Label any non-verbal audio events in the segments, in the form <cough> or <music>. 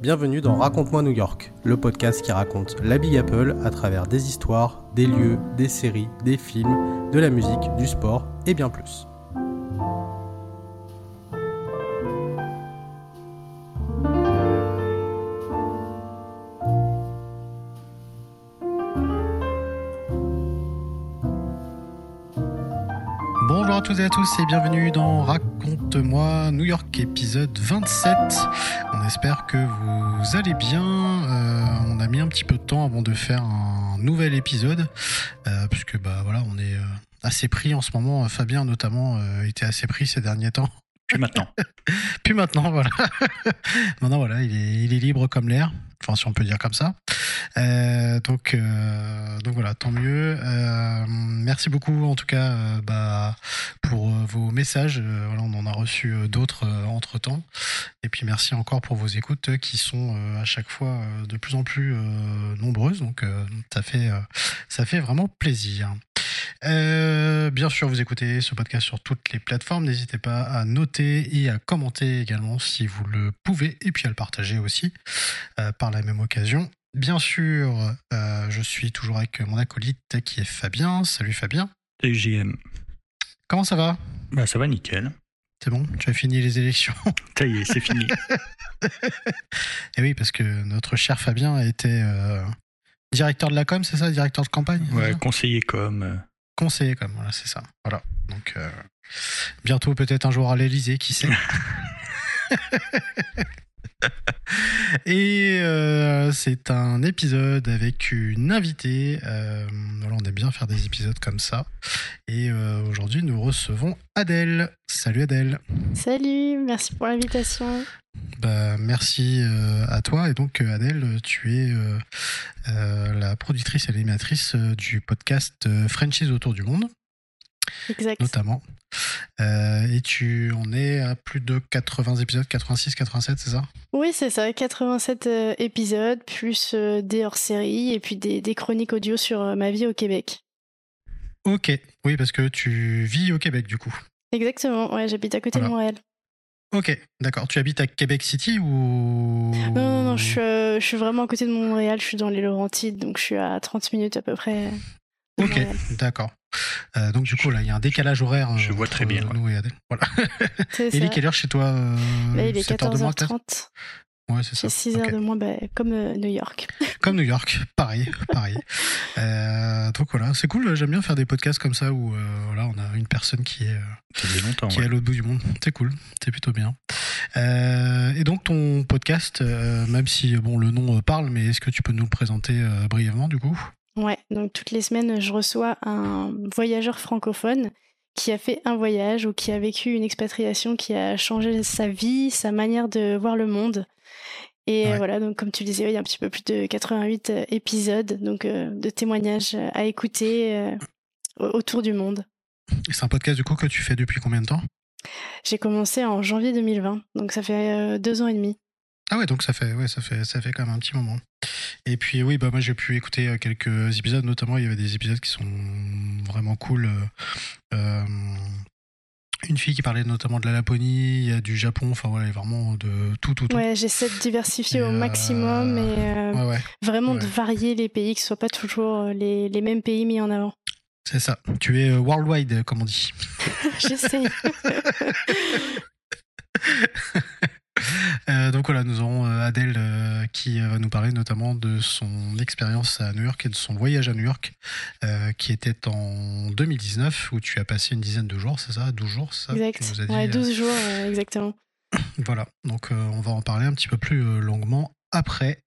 Bienvenue dans Raconte-moi New York, le podcast qui raconte la Big Apple à travers des histoires, des lieux, des séries, des films, de la musique, du sport et bien plus. Bonjour à toutes et à tous et bienvenue dans Raconte-moi New York épisode 27. On espère que vous allez bien. Euh, on a mis un petit peu de temps avant de faire un nouvel épisode euh, puisque bah voilà on est euh, assez pris en ce moment. Fabien notamment euh, était assez pris ces derniers temps. Puis maintenant. <laughs> Puis maintenant voilà. <laughs> maintenant voilà il est, il est libre comme l'air. Si on peut dire comme ça. Euh, donc, euh, donc voilà, tant mieux. Euh, merci beaucoup en tout cas bah, pour vos messages. On en a reçu d'autres entre temps. Et puis merci encore pour vos écoutes qui sont à chaque fois de plus en plus nombreuses. Donc ça fait ça fait vraiment plaisir. Euh, bien sûr, vous écoutez ce podcast sur toutes les plateformes. N'hésitez pas à noter et à commenter également si vous le pouvez, et puis à le partager aussi euh, par la même occasion. Bien sûr, euh, je suis toujours avec mon acolyte qui est Fabien. Salut Fabien. TGM. Comment ça va? Bah ça va nickel. C'est bon Tu as fini les élections <laughs> Ça y est, c'est fini. <laughs> Et oui, parce que notre cher Fabien était euh, directeur de la com, c'est ça Directeur de campagne Ouais, conseiller com. Conseiller com, voilà, c'est ça. Voilà. Donc, euh, bientôt peut-être un jour à l'Elysée, qui sait <laughs> Et euh, c'est un épisode avec une invitée. Euh, voilà, on aime bien faire des épisodes comme ça. Et euh, aujourd'hui, nous recevons Adèle. Salut Adèle. Salut, merci pour l'invitation. Bah, merci euh, à toi. Et donc, euh, Adèle, tu es euh, euh, la productrice et l'animatrice du podcast Franchise autour du monde, Exact. notamment. Et tu en es à plus de 80 épisodes, 86, 87, c'est ça? Oui, c'est ça, 87 euh, épisodes, plus des hors-séries et puis des, des chroniques audio sur ma vie au Québec. Ok, oui, parce que tu vis au Québec, du coup. Exactement, ouais, j'habite à côté Voilà. de Montréal. Ok, d'accord. Tu habites à Québec City ou Non, non, non, je suis, euh, je suis vraiment à côté de Montréal, je suis dans les Laurentides, donc je suis à 30 minutes à peu près. Ok, d'accord. Euh, donc du coup là, il y a un décalage horaire. Je vois entre très bien, ouais. Nous et Adèle. Voilà. Il est <laughs> quelle heure chez toi euh, Là, il est 7 heures de moins, peut-être? 14h30. Ouais, c'est ça. J'ai 6 Ok. heures de moins, bah, comme euh, New York. <laughs> Comme New York, pareil, pareil. <laughs> Euh, donc voilà, c'est cool. J'aime bien faire des podcasts comme ça où euh, voilà, on a une personne qui est, qui est à l'autre bout du monde. C'est cool, c'est plutôt bien. Euh, et donc ton podcast, euh, même si bon le nom parle, mais est-ce que tu peux nous le présenter euh, brièvement du coup? Ouais, donc toutes les semaines, je reçois un voyageur francophone qui a fait un voyage ou qui a vécu une expatriation qui a changé sa vie, sa manière de voir le monde. Et Ouais. voilà, donc comme tu le disais, il y a un petit peu plus de 88 euh, épisodes donc euh, de témoignages à écouter euh, autour du monde. Et C'est un podcast du coup que tu fais depuis combien de temps? J'ai commencé en janvier 2020, donc ça fait euh, deux ans et demi. Ah ouais, donc ça fait, ouais, ça fait, ça fait quand même un petit moment. Et puis oui, bah moi j'ai pu écouter euh, quelques épisodes, notamment il y avait des épisodes qui sont vraiment cool. euh, euh, une fille qui parlait notamment de la Laponie, il y a du Japon, enfin voilà, vraiment de tout, tout, tout. Ouais, j'essaie de diversifier Et, au euh, maximum et euh, Ouais, ouais, vraiment de varier les pays, que ce soit pas toujours euh, les, les mêmes pays mis en avant. c'est ça. Tu es worldwide, comme on dit. <laughs> J'essaye. <laughs> Euh, donc voilà, nous aurons euh, Adèle euh, qui va nous parler notamment de son expérience à New York et de son voyage à New York euh, qui était en 2019 où tu as passé une dizaine de jours, c'est ça? 12 jours, ça Exact. Nous dit, Ouais, euh, 12 jours, exactement. <coughs> Voilà, donc on va en parler un petit peu plus longuement après.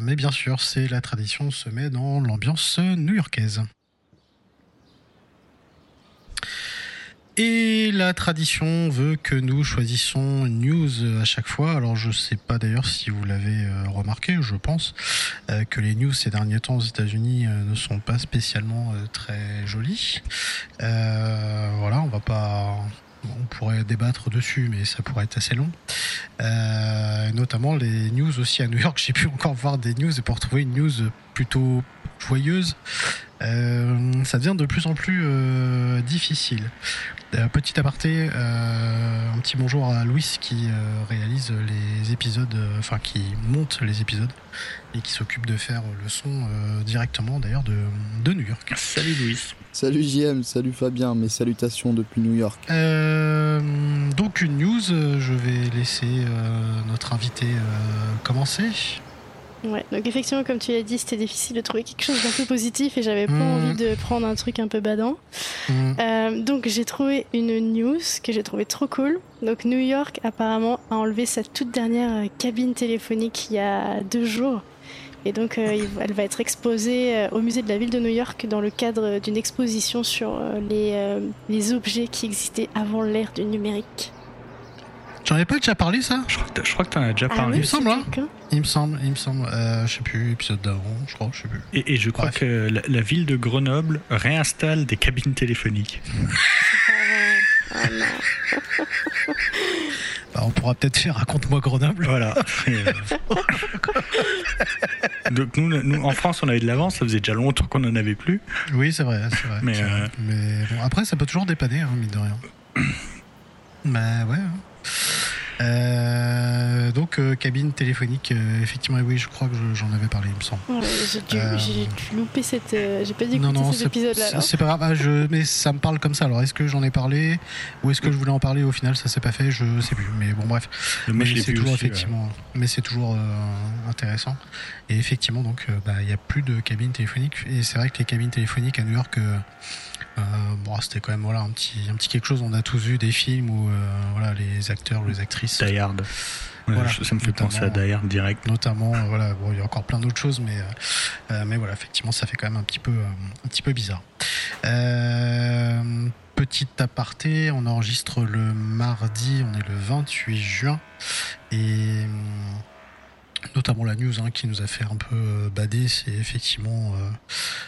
Mais bien sûr, c'est la tradition, on se met dans l'ambiance new-yorkaise. Et la tradition veut que nous choisissions une news à chaque fois. Alors je sais pas d'ailleurs si vous l'avez euh, remarqué, je pense euh, que les news ces derniers temps aux États-Unis euh, ne sont pas spécialement euh, très jolies. Euh, voilà, on va pas on pourrait débattre dessus, mais ça pourrait être assez long. Euh, notamment les news aussi à New York. J'ai pu encore voir des news et pour trouver une news plutôt joyeuse, euh, ça devient de plus en plus euh, difficile. Petit aparté, euh, un petit bonjour à Louis qui euh, réalise les épisodes, euh, enfin qui monte les épisodes et qui s'occupe de faire le son euh, directement d'ailleurs de, de New York. Salut Louis. Salut JM, salut Fabien, mes salutations depuis New York. Euh, donc une news, je vais laisser euh, notre invité euh, commencer. Ouais, donc effectivement, comme tu l'as dit, c'était difficile de trouver quelque chose d'un peu positif et j'avais pas Mhm. envie de prendre un truc un peu badant. Mm. Euh, donc j'ai trouvé une news que j'ai trouvé trop cool. Donc New York apparemment a enlevé sa toute dernière euh, cabine téléphonique il y a deux jours. Et donc euh, elle va être exposée au musée de la ville de New York dans le cadre d'une exposition sur les, euh, les objets qui existaient avant l'ère du numérique. J'en ai pas déjà parlé ça Je crois que je crois que t'en as déjà Ah parlé. il me semble, hein. Il me semble, il me semble. Euh, je sais plus, épisode d'avant, je crois, je sais plus. Et, et je crois Bref. que la, la ville de Grenoble réinstalle des cabines téléphoniques. Ah <laughs> non. <laughs> Bah, on pourra peut-être faire Raconte-moi Grenoble. Voilà. Euh, <laughs> Donc nous, nous, en France, on avait de l'avance. Ça faisait déjà longtemps qu'on n'en avait plus. Oui, c'est vrai, c'est vrai. Mais, c'est vrai. euh, Mais bon, après, ça peut toujours dépanner, hein, mine de rien. <clears throat> bah ouais. hein. Euh, donc, euh, cabine téléphonique, euh, effectivement, oui, je crois que je- j'en avais parlé, il me semble. Ouais, j'ai dû, Euh, dû louper cette. euh, j'ai pas dû Non, écouter non, cet c'est épisode-là. c'est- pas grave, ah, je, mais ça me parle comme ça. Alors, est-ce que j'en ai parlé ou est-ce que je voulais en parler au final? Ça s'est pas fait, je sais plus. Mais bon, bref. Mais c'est toujours aussi, ouais. effectivement, mais c'est toujours euh, intéressant. Et effectivement, donc, euh, bah, il y a plus de cabines téléphoniques. Et c'est vrai que les cabines téléphoniques à New York, euh, bon, c'était quand même voilà un petit, un petit quelque chose. On a tous vu des films où euh, voilà les acteurs, les actrices, Die Hard. Voilà, ça me fait penser à. Die Hard direct. notamment, euh, voilà, bon, il y a encore plein d'autres choses, mais euh, mais voilà, effectivement, ça fait quand même un petit peu, un petit peu bizarre. Petit aparté, on enregistre le mardi, on est le 28 juin, et hum, notamment la news hein, qui nous a fait un peu euh, bader, c'est effectivement euh,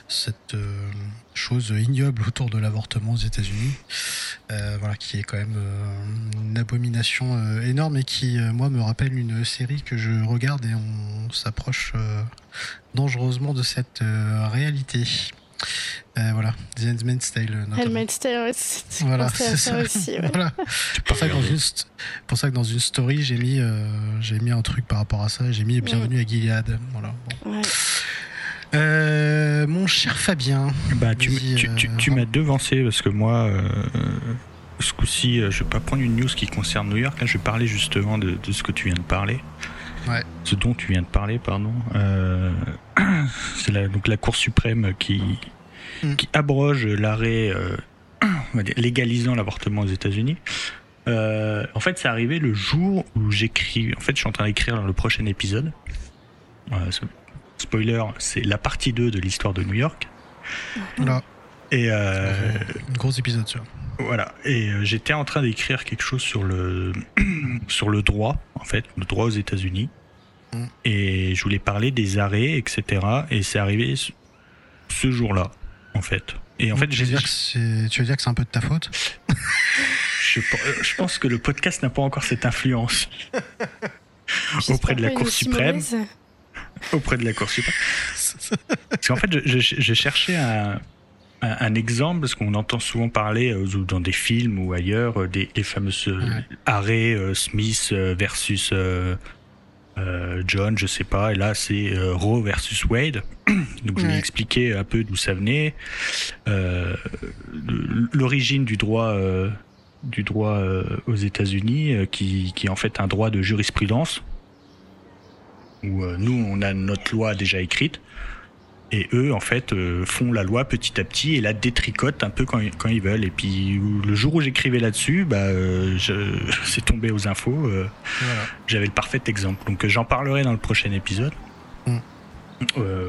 cette euh, chose ignoble autour de l'avortement aux États-Unis, voilà, qui est quand même une abomination énorme et qui, moi, me rappelle une série que je regarde et on s'approche dangereusement de cette réalité. Euh, voilà, The Handmaid's Tale. Handmaid's Tale, ouais, c'est- c'est Voilà, c'est ça, ça. aussi. ouais. Voilà. Pour ça, que dans une st- pour ça que dans une story, j'ai mis, euh, j'ai mis un truc par rapport à ça. J'ai mis Bienvenue à Gilead. Voilà. Bon. Ouais. Euh, mon cher Fabien. Bah, tu, Vas-y, tu, tu- euh, tu m'as devancé parce que moi, euh, ce coup-ci, euh, je vais pas prendre une news qui concerne New York. Là, je vais parler justement de, de ce que tu viens de parler. Ouais. Ce dont tu viens de parler, pardon. Euh, <clears throat> c'est la, donc la Cour suprême qui, Mm. qui abroge l'arrêt euh, <clears throat> on va dire, légalisant l'avortement aux États-Unis. Euh, en fait, c'est arrivé le jour où j'écris. En fait, je suis en train d'écrire le prochain épisode. Euh, spoiler, c'est la partie 2 de l'histoire de New York. Voilà. Et euh, Un gros épisode, ça. voilà. Et euh, j'étais en train d'écrire quelque chose sur le <clears throat> sur le droit, en fait, le droit aux États-Unis. Mm. Et je voulais parler des arrêts, etc. Et c'est arrivé ce, ce jour-là, en fait. Et en fait, tu j'ai veux dire que c'est, tu veux dire que c'est un peu de ta faute? <laughs> Je, je pense que le podcast n'a pas encore cette influence auprès de la Cour suprême. auprès de la Cour suprême. Parce qu'en fait, je cherchais un, un, un exemple, parce qu'on entend souvent parler euh, dans des films ou ailleurs euh, des, des fameux euh, Ouais. arrêts euh, Smith versus John, je sais pas, et là c'est euh, Roe versus Wade. <clears throat> Donc je vais Ouais. expliquer un peu d'où ça venait, euh, l'origine du droit. euh, du droit euh, aux États-Unis, euh, qui, qui est en fait un droit de jurisprudence, où euh, nous, on a notre loi déjà écrite, et eux, en fait, euh, font la loi petit à petit et la détricotent un peu quand, ils- quand ils veulent. Et puis, le jour où j'écrivais là-dessus, bah, euh, <laughs> c'est tombé aux infos. euh, Voilà. J'avais le parfait exemple. Donc, j'en parlerai dans le prochain épisode Mm.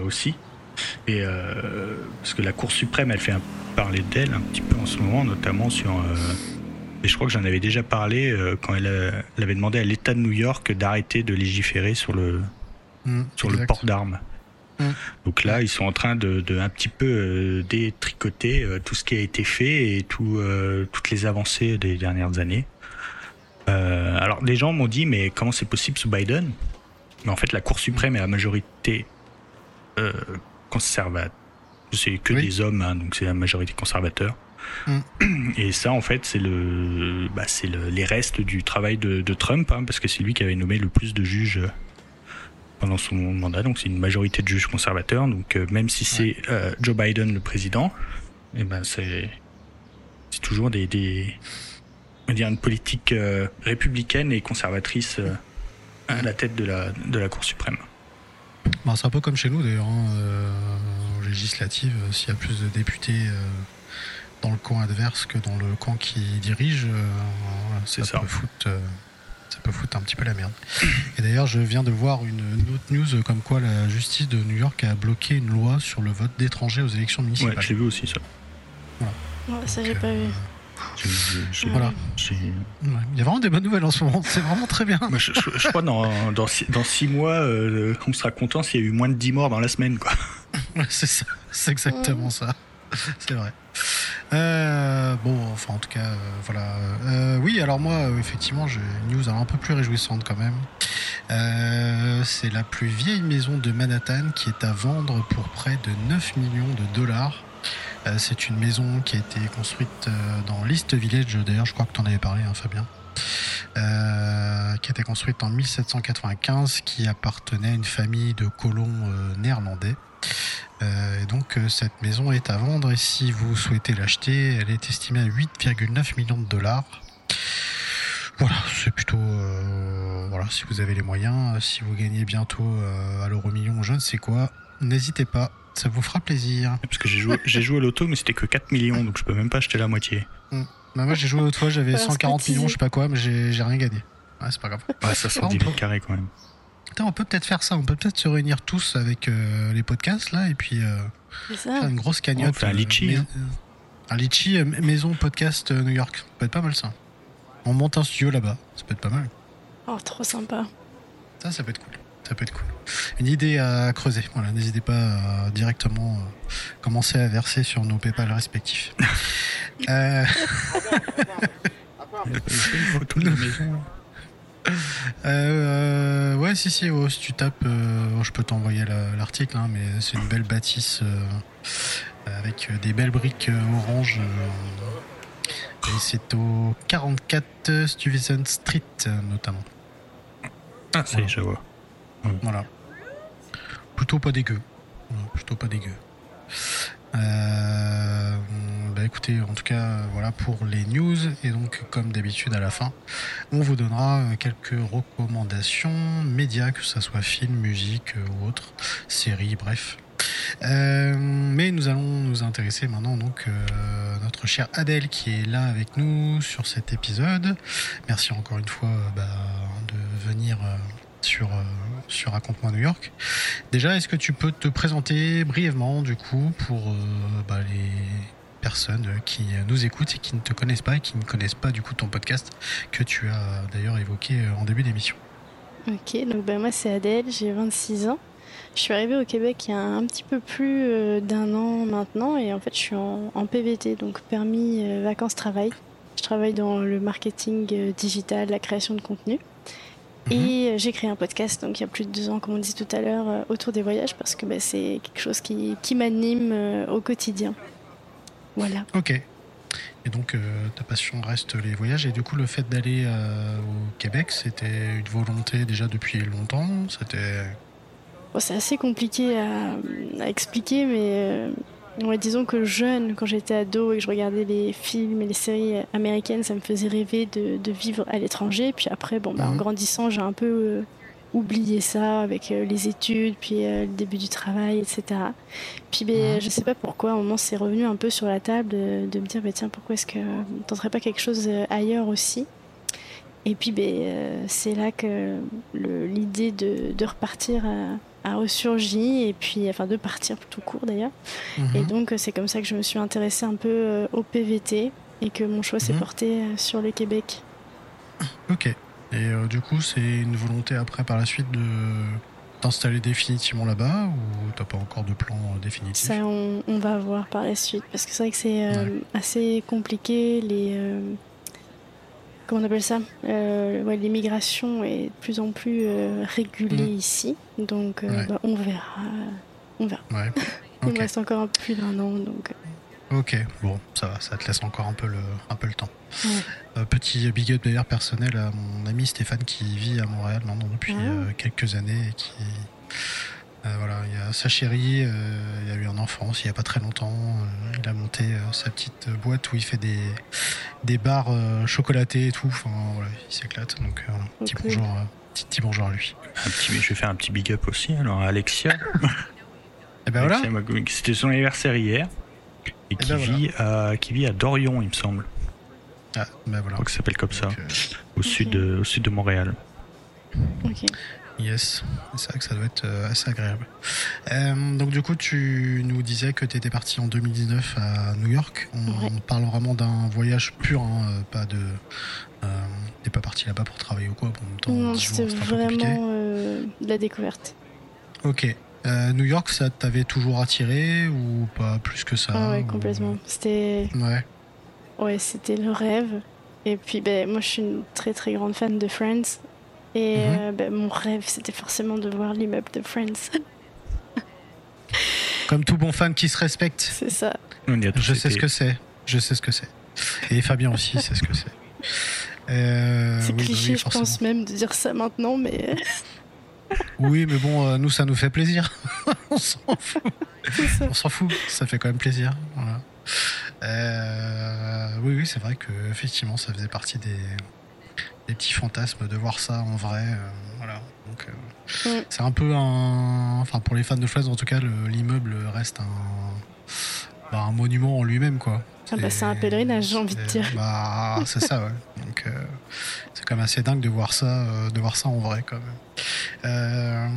aussi. Et parce que la Cour suprême, elle fait un- parler d'elle un petit peu en ce moment, notamment sur. et je crois que j'en avais déjà parlé quand elle, elle avait demandé à l'État de New York d'arrêter de légiférer sur le, Mm, sur le port d'armes. Mm. Donc là, ils sont en train de, de un petit peu euh, détricoter euh, tout ce qui a été fait et tout, euh, toutes les avancées des dernières années. Alors, les gens m'ont dit, mais comment c'est possible sous Biden? Mais en fait, la Cour suprême est à majorité conservatrice. C'est que Oui. des hommes, hein, donc c'est la majorité conservateur. Mm. Et ça, en fait, c'est le, bah, le, les restes du travail de, de Trump, hein, parce que c'est lui qui avait nommé le plus de juges pendant son mandat. Donc c'est une majorité de juges conservateurs. Donc euh, même si c'est euh, Joe Biden le président, et eh ben c'est c'est toujours des, des on va dire une politique euh, républicaine et conservatrice à la tête de la de la Cour suprême. Bah, c'est un peu comme chez nous d'ailleurs, hein, législative, s'il y a plus de députés dans le camp adverse que dans le camp qui dirige, ça, ça, peut foutre ça peut foutre un petit peu la merde. Et d'ailleurs, je viens de voir une, autre news comme quoi la justice de New York a bloqué une loi sur le vote d'étrangers aux élections municipales. Ouais, j'ai vu aussi ça. Voilà. ça, j'ai pas vu. voilà. Il y a vraiment des bonnes nouvelles en ce moment, c'est vraiment très bien. je, crois dans, dans, dans six mois, euh, on sera content s'il y a eu moins de 10 morts dans la semaine. quoi. <laughs> c'est ça, c'est exactement ça. <laughs> c'est vrai. Euh, bon, enfin, en tout cas, euh, voilà. Euh, oui, alors moi, effectivement, j'ai une news un peu plus réjouissante quand même. c'est la plus vieille maison de Manhattan qui est à vendre pour près de 9 millions de dollars. c'est une maison qui a été construite dans l'East Village, d'ailleurs, je crois que tu en avais parlé, hein, Fabien. qui a été construite en 1795, qui appartenait à une famille de colons néerlandais. Euh, et donc euh, cette maison est à vendre et si vous souhaitez l'acheter, elle est estimée à 8,9 millions de dollars. Voilà, c'est plutôt euh, voilà si vous avez les moyens, si vous gagnez bientôt à l'euro million, je ne sais quoi, n'hésitez pas, ça vous fera plaisir. Parce que j'ai joué, j'ai joué à l'auto, mais c'était que 4 millions, donc je peux même pas acheter la moitié. Hmm. Bah, moi j'ai joué l'autre fois, j'avais 140 millions, je sais pas quoi, mais j'ai rien gagné. Ouais, c'est pas grave. Ouais, ça sort 10 mètres carrés quand même on peut peut-être faire ça. On peut peut-être se réunir tous avec euh, les podcasts là et puis euh, faire une grosse cagnotte. un litchi. Euh, hein. Un litchi maison podcast New York. Ça peut être pas mal ça. On monte un studio là-bas. Ça peut être pas mal. Oh, trop sympa. Ça, ça peut être cool. Ça peut être cool. Une idée à creuser. Voilà, n'hésitez pas à directement commencer à verser sur nos PayPal respectifs. euh... une maison. Euh, ouais, si, si, si tu tapes, euh, je peux t'envoyer l'article, hein, mais c'est une belle bâtisse euh, avec des belles briques orange. et c'est au 44 Stuyvesant Street, notamment. Ah, c'est, je vois. Voilà. Plutôt pas dégueu. Plutôt pas dégueu. Euh, bah écoutez, en tout cas, voilà pour les news. Et donc, comme d'habitude, à la fin, on vous donnera euh, quelques recommandations médias, que ce soit film, musique euh, ou autre, série, bref. mais nous allons nous intéresser maintenant donc notre chère Adèle qui est là avec nous sur cet épisode. Merci encore une fois bah, de venir sur, euh, sur Raconte-moi New York. Déjà, est-ce que tu peux te présenter brièvement, du coup, pour euh, bah, les personnes qui nous écoutent et qui ne te connaissent pas et qui ne connaissent pas, du coup, ton podcast que tu as d'ailleurs évoqué euh, en début d'émission? Ok, donc bah, moi, c'est Adèle, j'ai 26 ans. Je suis arrivée au Québec il y a un petit peu plus d'un an maintenant et en fait je suis en, en PVT, donc permis vacances-travail. Je travaille dans le marketing digital, la création de contenu. Et mhm. euh, j'ai créé un podcast, donc il y a plus de deux ans, comme on disait tout à l'heure, euh, autour des voyages, parce que bah, c'est quelque chose qui, qui m'anime euh, au quotidien. Voilà. Ok. Et donc ta passion reste les voyages, et du coup le fait d'aller au Québec, c'était une volonté déjà depuis longtemps? C'était. Bon, c'est assez compliqué à, à expliquer, mais Ouais, disons que jeune, quand j'étais ado et que je regardais les films et les séries américaines, ça me faisait rêver de, de vivre à l'étranger. Puis après, bon, bah, en mhm. grandissant, j'ai un peu euh, oublié ça avec euh, les études, puis euh, le début du travail, etc. Puis ben, je sais pas pourquoi, à un moment, c'est revenu un peu sur la table de, de me dire, bah, tiens, pourquoi est-ce que tenterais pas quelque chose ailleurs aussi? Et puis ben, c'est là que l'idée de, de repartir à a ressurgi et puis enfin de partir tout court d'ailleurs. Et mhm. donc c'est comme ça que je me suis intéressée un peu euh, au PVT et que mon choix s'est mhm. porté euh, sur le Québec. Ok. Et euh, du coup, c'est une volonté après par la suite de t'installer définitivement là-bas ou t'as pas encore de plan définitif? Ça, on, va voir par la suite parce que c'est vrai que c'est assez compliqué les comment on appelle ça euh, L'immigration est de plus en plus euh, régulée mm. ici, donc euh, bah, on verra. On verra. <laughs> Il me reste encore plus d'un an, donc. Ok, bon, ça va, ça te laisse encore un peu le, un peu le temps. Euh, petit big up d'ailleurs personnel à mon ami Stéphane qui vit à Montréal maintenant depuis Ah. euh, quelques années et qui. Euh, voilà, il y a sa chérie, euh, il a eu un enfant aussi il n'y a pas très longtemps. euh, il a monté euh, sa petite boîte où il fait des, des bars euh, chocolatés et tout. Enfin, voilà, il s'éclate. Donc, euh, petit, bonjour, euh, petit, petit bonjour à lui. Un petit, je vais faire un petit big up aussi. Alors à Alexia, <laughs> Et ben voilà, Alexia Magoumi, c'était son anniversaire hier et qui ben voilà. vit à qui vit à Dorion, il me semble. ah, ben Je voilà. crois que ça s'appelle comme ça, euh, au sud de, au sud de Montréal. Ok. Yes, c'est vrai que ça doit être euh, assez agréable. Euh, donc du coup, tu nous disais que tu étais parti en 2019 à New York. On, Ouais. on parle vraiment d'un voyage pur, hein, euh, pas de... Euh, T'es pas parti là-bas pour travailler ou quoi En même temps, Non, c'était vraiment euh, de la découverte. Ok. New York, ça t'avait toujours attiré ou pas plus que ça Ah ouais, ou- complètement. C'était Ouais. ouais, c'était le rêve. Et puis ben moi je suis une très très grande fan de Friends. Et Mhm. euh, ben, mon rêve c'était forcément de voir l'immeuble de Friends. <laughs> Comme tout bon fan qui se respecte. C'est ça. On y a tous Je sais ce que c'est. Je sais ce que c'est. Et Fabien aussi <laughs> sait ce que c'est. Euh, C'est oui, bah oui, cliché je pense même de dire ça maintenant mais <laughs> Oui, mais bon, euh, nous, ça nous fait plaisir. On s'en fout. On s'en fout. Ça fait quand même plaisir. Voilà. Euh, oui, oui, c'est vrai que effectivement, ça faisait partie des, des petits fantasmes de voir ça en vrai. euh, voilà. Donc, euh, Mm. c'est un peu un. Enfin, pour les fans de Friends, en tout cas, le- l'immeuble reste un. bah, un monument en lui-même, quoi. Ah bah, c'est un pèlerinage, j'ai envie de dire. Bah, c'est ça, ouais. Donc, euh, c'est quand même assez dingue de voir ça, euh, de voir ça en vrai, quand même. Euh,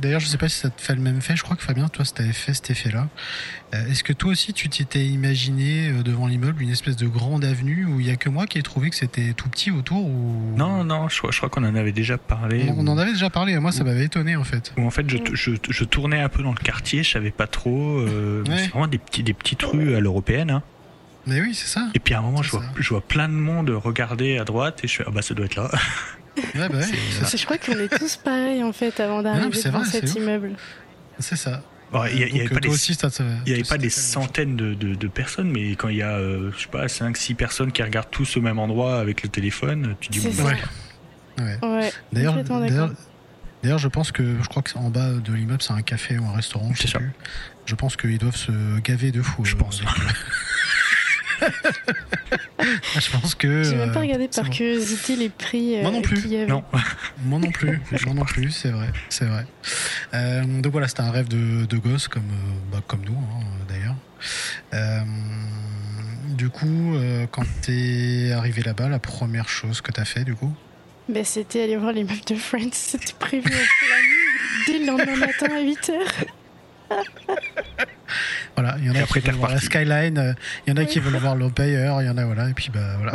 D'ailleurs, je sais pas si ça te fait le même fait. Je crois que Fabien, toi, ça t'avait fait cet effet-là. Euh, Est-ce que toi aussi, tu t'étais imaginé euh, devant l'immeuble une espèce de grande avenue où il y a que moi qui ai trouvé que c'était tout petit autour ou? Non, non, je crois, je crois qu'on en avait déjà parlé. on, on en avait déjà parlé. Moi, ça Ou- m'avait étonné en fait. Où en fait, je, je, je tournais un peu dans le quartier, je savais pas trop. euh, Ouais. C'est vraiment des, petits, des petites rues à l'européenne. Hein. Mais oui, c'est ça. Et puis à un moment, je vois, ça. je vois plein de monde regarder à droite et je fais Ah bah ça doit être là. <laughs> Ouais, bah ouais. Je crois qu'on est tous pareils en fait avant d'arriver vrai, cet c'est ouf. immeuble. C'est ça. Bon, Il y, a- il y Donc, avait pas des, aussi, y avait pas centaines de, de, de personnes, mais quand il y a, euh, je sais pas, 5-6 personnes qui regardent tous au même endroit avec le téléphone, tu dis C'est bon, bah. Ouais. Ouais, D'ailleurs, d'ailleurs, je pense que je crois que c'est en bas de l'immeuble, c'est un café ou un restaurant. Je C'est sais ça. plus. Je pense qu'ils doivent se gaver de fou. Je euh, pense. Avec- je pense que. J'ai même pas euh, regardé c'est par bon. curiosité les prix euh, Moi non plus. qu'il y avait. non. <laughs> Moi non plus. Moi non plus. C'est vrai. C'est vrai. Euh, donc voilà, c'était un rêve de, de gosse comme euh, bah, comme nous hein, d'ailleurs. Euh, du coup, euh, quand t'es arrivé là-bas, la première chose que t'as fait, du coup? Ben, c'était aller voir l'immeuble de Friends. C'était prévu au planning dès le lendemain matin à 8h. <laughs> Voilà, il y en a qui veulent voir la skyline, euh, il y en a qui veulent voir l'Empire, il y en a voilà, et puis bah voilà.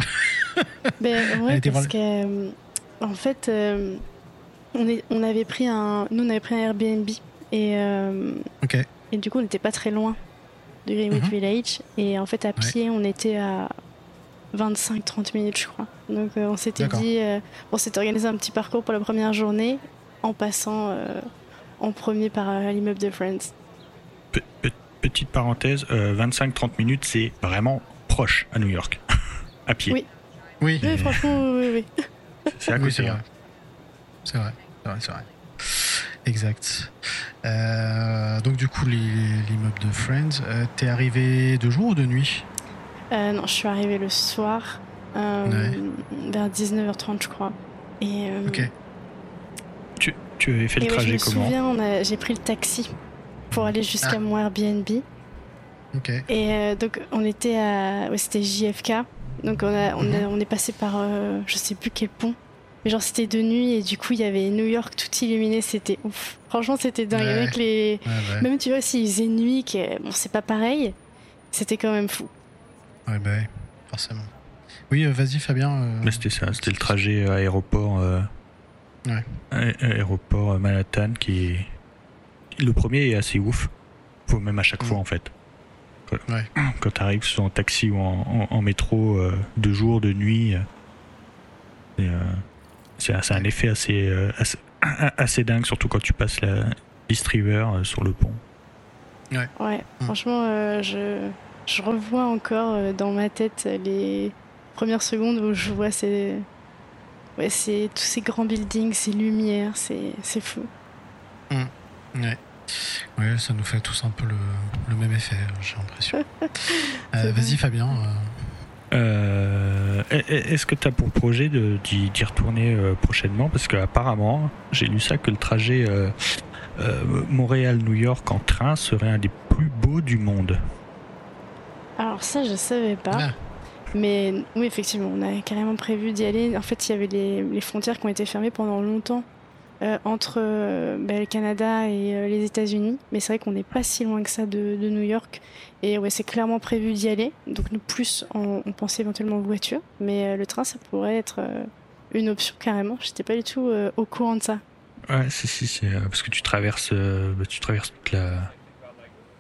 Ben, <laughs> ouais, parce voir- que, euh, en fait, euh, on, est, on avait pris un, nous, on avait pris un Airbnb et, euh, et du coup, on n'était pas très loin de Greenwood Mhm. Village. Et en fait, à pied, on était à 25-30 minutes, je crois. Donc, euh, on s'était dit, euh, on s'était organisé un petit parcours pour la première journée en passant euh, en premier par euh, l'immeuble de Friends. Pe- petite parenthèse, euh, 25-30 minutes, c'est vraiment proche à New York. <laughs> à pied. Oui. Oui, Oui, franchement, oui, oui. oui. C'est à oui, côté. c'est vrai. hein. C'est vrai, c'est vrai, c'est vrai. Exact. Euh, donc du coup, les- l'immeuble de Friends, euh, t'es arrivé de jour ou de nuit? Euh, non, je suis arrivée le soir, euh, vers 19h30, je crois. Et, euh, Ok. Tu, tu avais fait le et ouais, je trajet me comment? souviens, on a- j'ai pris le taxi pour aller jusqu'à Ah. mon Airbnb. Ok. Et euh, donc, on était à. ouais, c'était JFK. Donc, on, a, on, a- on est passé par. euh, je sais plus quel pont. Mais genre, c'était de nuit et du coup, il y avait New York tout illuminé. C'était ouf. Franchement, c'était dingue. Ouais. Avec les. Ouais, ouais. Même, tu vois, s'il faisait nuit, que, bon, c'est pas pareil. C'était quand même fou. Ouais, bah ouais, forcément. Oui, euh, vas-y Fabien. euh, Mais c'était ça, c'était le trajet aéroport, euh, Ouais. aéroport Manhattan qui est. Le premier est assez ouf. Faut même à chaque Mm. fois en fait. Quand, Ouais. <clears throat> quand t'arrives soit en taxi ou en, en- en métro, euh, de jour, de nuit, euh, euh, c'est un effet assez, euh, assez, <clears throat> assez dingue, surtout quand tu passes la East River euh, sur le pont. Ouais, Mm. franchement, euh, je. je revois encore euh, dans ma tête les premières secondes où je vois ces, ouais, c'est tous ces grands buildings, ces lumières, c'est, c'est fou. Mmh. Ouais. ouais. ça nous fait tous un peu le, le même effet, j'ai l'impression. <laughs> euh, vas-y, Fabien. Euh, est-ce que tu as pour projet d'y retourner prochainement? Parce qu'apparemment, j'ai lu ça que le trajet Montréal-New York en train serait un des plus beaux du monde. Alors ça, je savais pas. Ah. Mais oui, effectivement, on a carrément prévu d'y aller. En fait, il y avait les, frontières qui ont été fermées pendant longtemps euh, entre euh, bah, le Canada et euh, les États-Unis. Mais c'est vrai qu'on n'est pas si loin que ça de, New York. Et ouais, c'est clairement prévu d'y aller. Donc nous, plus, on, pensait éventuellement voiture. Mais le train, ça pourrait être une option carrément. J'étais pas du tout au courant de ça. Ouais, si, si, c'est parce que tu traverses, bah, tu traverses toute la.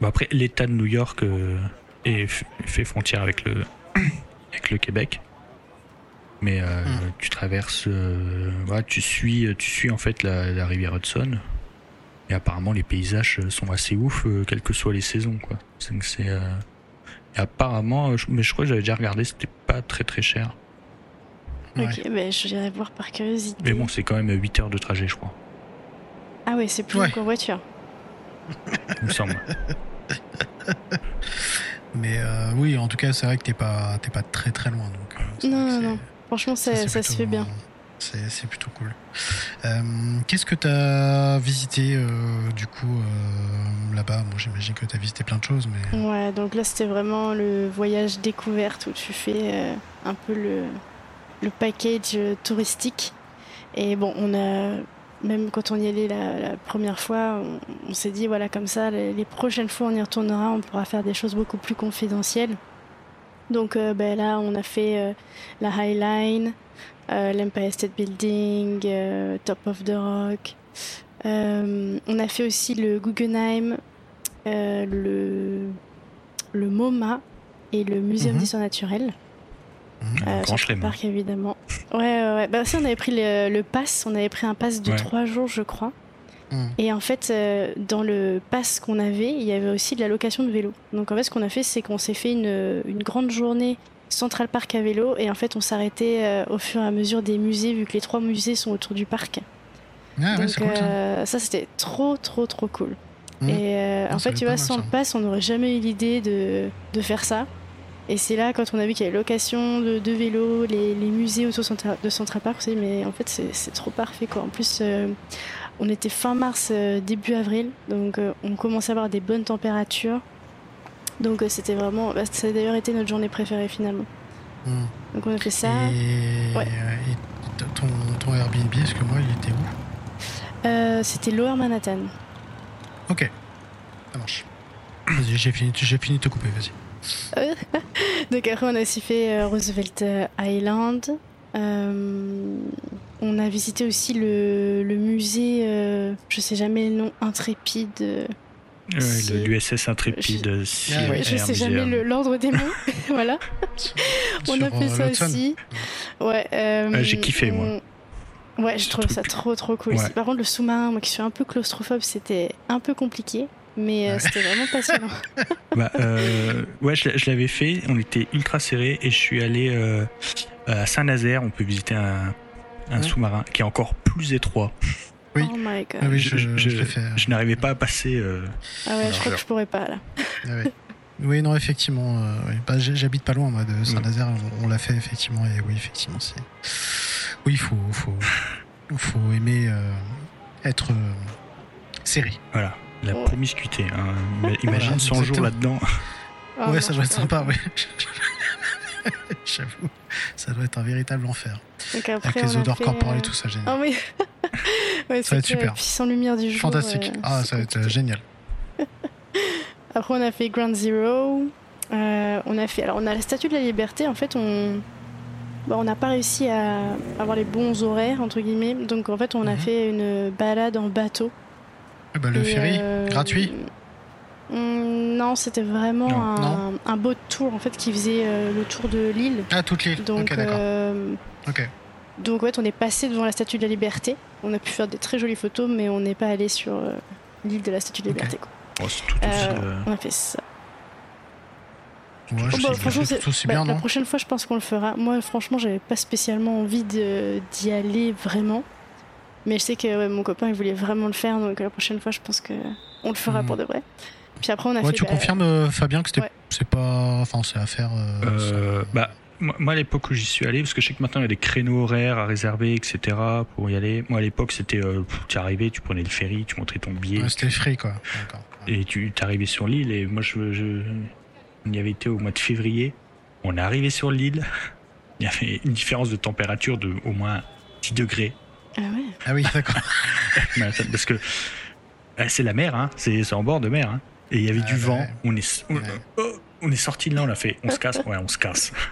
Bon, après, l'État de New York et fait frontière avec le, <coughs> avec le Québec. Mais euh, hmm. tu traverses, euh, tu suis, tu suis en fait la, rivière Hudson. Et apparemment, les paysages sont assez ouf, euh, quelles que soient les saisons, quoi. C'est, apparemment, mais je crois que j'avais déjà regardé, c'était pas très très cher. Ok, ben je viendrai voir par curiosité. Mais bon, c'est quand même 8 heures de trajet, je crois. Ah ouais, c'est plus ouais. qu'en voiture. Il me semble. <laughs> Mais euh, oui, en tout cas, c'est vrai que t'es pas, pas très très loin. Donc, euh, non, non, non. Franchement, ça, ça, se fait bien. C'est plutôt cool. Euh, qu'est-ce que tu as visité du coup là-bas? Moi, j'imagine que tu as visité plein de choses. mais... Ouais, donc là, c'était vraiment le voyage découverte où tu fais un peu le, le package touristique. Et bon, on a même quand on y allait la, première fois, on, s'est dit voilà comme ça, les, prochaines fois on y retournera, on pourra faire des choses beaucoup plus confidentielles. Donc euh, ben là, on a fait euh, la High Line, euh, l'Empire State Building, Top of the Rock. on a fait aussi le Guggenheim, le, le MoMA et le Muséum mhm. d'histoire naturelle. Mmh, euh, parc évidemment. Ouais, ouais, Bah aussi on avait pris le, pass, on avait pris un pass de trois jours je crois. Mmh. Et en fait, euh, dans le pass qu'on avait, il y avait aussi de la location de vélo. Donc en fait, ce qu'on a fait, c'est qu'on s'est fait une, une, grande journée Central Park à vélo et en fait, on s'arrêtait euh, au fur et à mesure des musées, vu que les trois musées sont autour du parc. Ah, Donc cool, ça, ça c'était trop, trop, trop cool. Mmh. Et en fait, tu vois, sans le pass, on n'aurait jamais eu l'idée de, de faire ça. Et c'est là, quand on a vu qu'il y avait location de, de vélos, les, les, musées autour de Central Park, on s'est dit, mais en fait, c'est trop parfait. Quoi. En plus, euh, on était fin mars, euh, début avril, donc euh, on commençait à avoir des bonnes températures. Donc c'était vraiment. Bah, ça a d'ailleurs été notre journée préférée finalement. Hmm. Donc on a fait ça. Et, ouais. et ton, ton, Airbnb, est-ce que moi, il était où? C'était Lower Manhattan. Ok, ça marche. Vas-y, <clears throat> j'ai fini, fini de te couper, vas-y. <laughs> Donc après, on a aussi fait euh, Roosevelt euh, Island. Euh, on a visité aussi le, le musée, je sais jamais le nom, Intrépide. L'USS Intrépide. Je, ah je sais jamais l'ordre des mots. <laughs> voilà. <laughs> on a fait ça aussi. Ouais. J'ai kiffé, moi. Ouais, je trouve ça trop trop cool. Par contre, le sous-marin, moi qui suis un peu claustrophobe, c'était un peu compliqué mais euh, c'était vraiment passionnant. <laughs> bah, euh, ouais, je, l'avais fait, on était ultra serré et je suis allé euh, à Saint-Nazaire, on peut visiter un, un sous-marin qui est encore plus étroit. Oui. Oh my God. Ah oui, je, je, je n'arrivais pas à passer. ah ouais, je crois que je pourrais pas là. Ah oui, non, effectivement. Oui. Bah, J'habite pas loin moi, de Saint-Nazaire, on, l'a fait effectivement, et oui, effectivement, c'est. Oui, il faut, faut, faut aimer être serré. Voilà. La promiscuité. Hein. Imagine 100 jours là-dedans. <laughs> Ah, ouais, ça doit être sympa, ouais. <laughs> J'avoue, ça doit être un véritable enfer. Avec les odeurs corporelles et tout ça, génial. Ah oui. <laughs> ça va être super. Puis sans lumière du jour. Fantastique. Euh, ah, ça va être euh, génial. Après, on a fait Ground Zero. Euh, on a fait. Alors, on a la Statue de la Liberté. En fait, on. Bah, on n'a pas réussi à avoir les bons horaires, entre guillemets. Donc, en fait, on a mhm. fait une balade en bateau bah, le ferry euh, gratuit mm, non, c'était vraiment un, un, boat tour en fait qui faisait euh, le tour de l'île. Ah, toute l'île. Donc, ok, d'accord. Euh, ok. Donc, ouais, on est passé devant la Statue de la Liberté. On a pu faire des très jolies photos, mais on n'est pas allé sur l'île de la Statue de la Liberté. Quoi. Oh, tout aussi, on a fait ça. Ouais, Oh, je bah, franchement, c'est aussi bah, bien, la non prochaine fois, je pense qu'on le fera. Moi, franchement, j'avais pas spécialement envie de- d'y aller vraiment. Mais je sais que ouais, mon copain, il voulait vraiment le faire. Donc la prochaine fois, je pense que on le fera Mhm. pour de vrai. Puis après, on a Ouais, fait. tu bah, confirmes, euh, Fabien, que c'était ouais. c'est pas. Enfin, c'est à faire. euh, Euh, bah, moi, moi, à l'époque où j'y suis allé, parce que je sais que maintenant il y a des créneaux horaires à réserver, etc. pour y aller. Moi à l'époque c'était, euh, tu arrivais, tu prenais le ferry, tu montrais ton billet ouais, c'était free, quoi. Et tu t'arrivais sur l'île. Et moi je, je- on y avait été au mois de février. On est arrivé sur l'île. <laughs> Il y avait une différence de température de au moins 10 degrés. Ah ouais. Ah oui, d'accord. <laughs> Attends, Parce que euh, c'est la mer, hein, c'est c'est en bord de mer. hein. Et il y avait Ah du bah vent. On est, on, Ouais. oh, on est sorti de là, on a fait, on se casse. Ouais, on se casse. <laughs>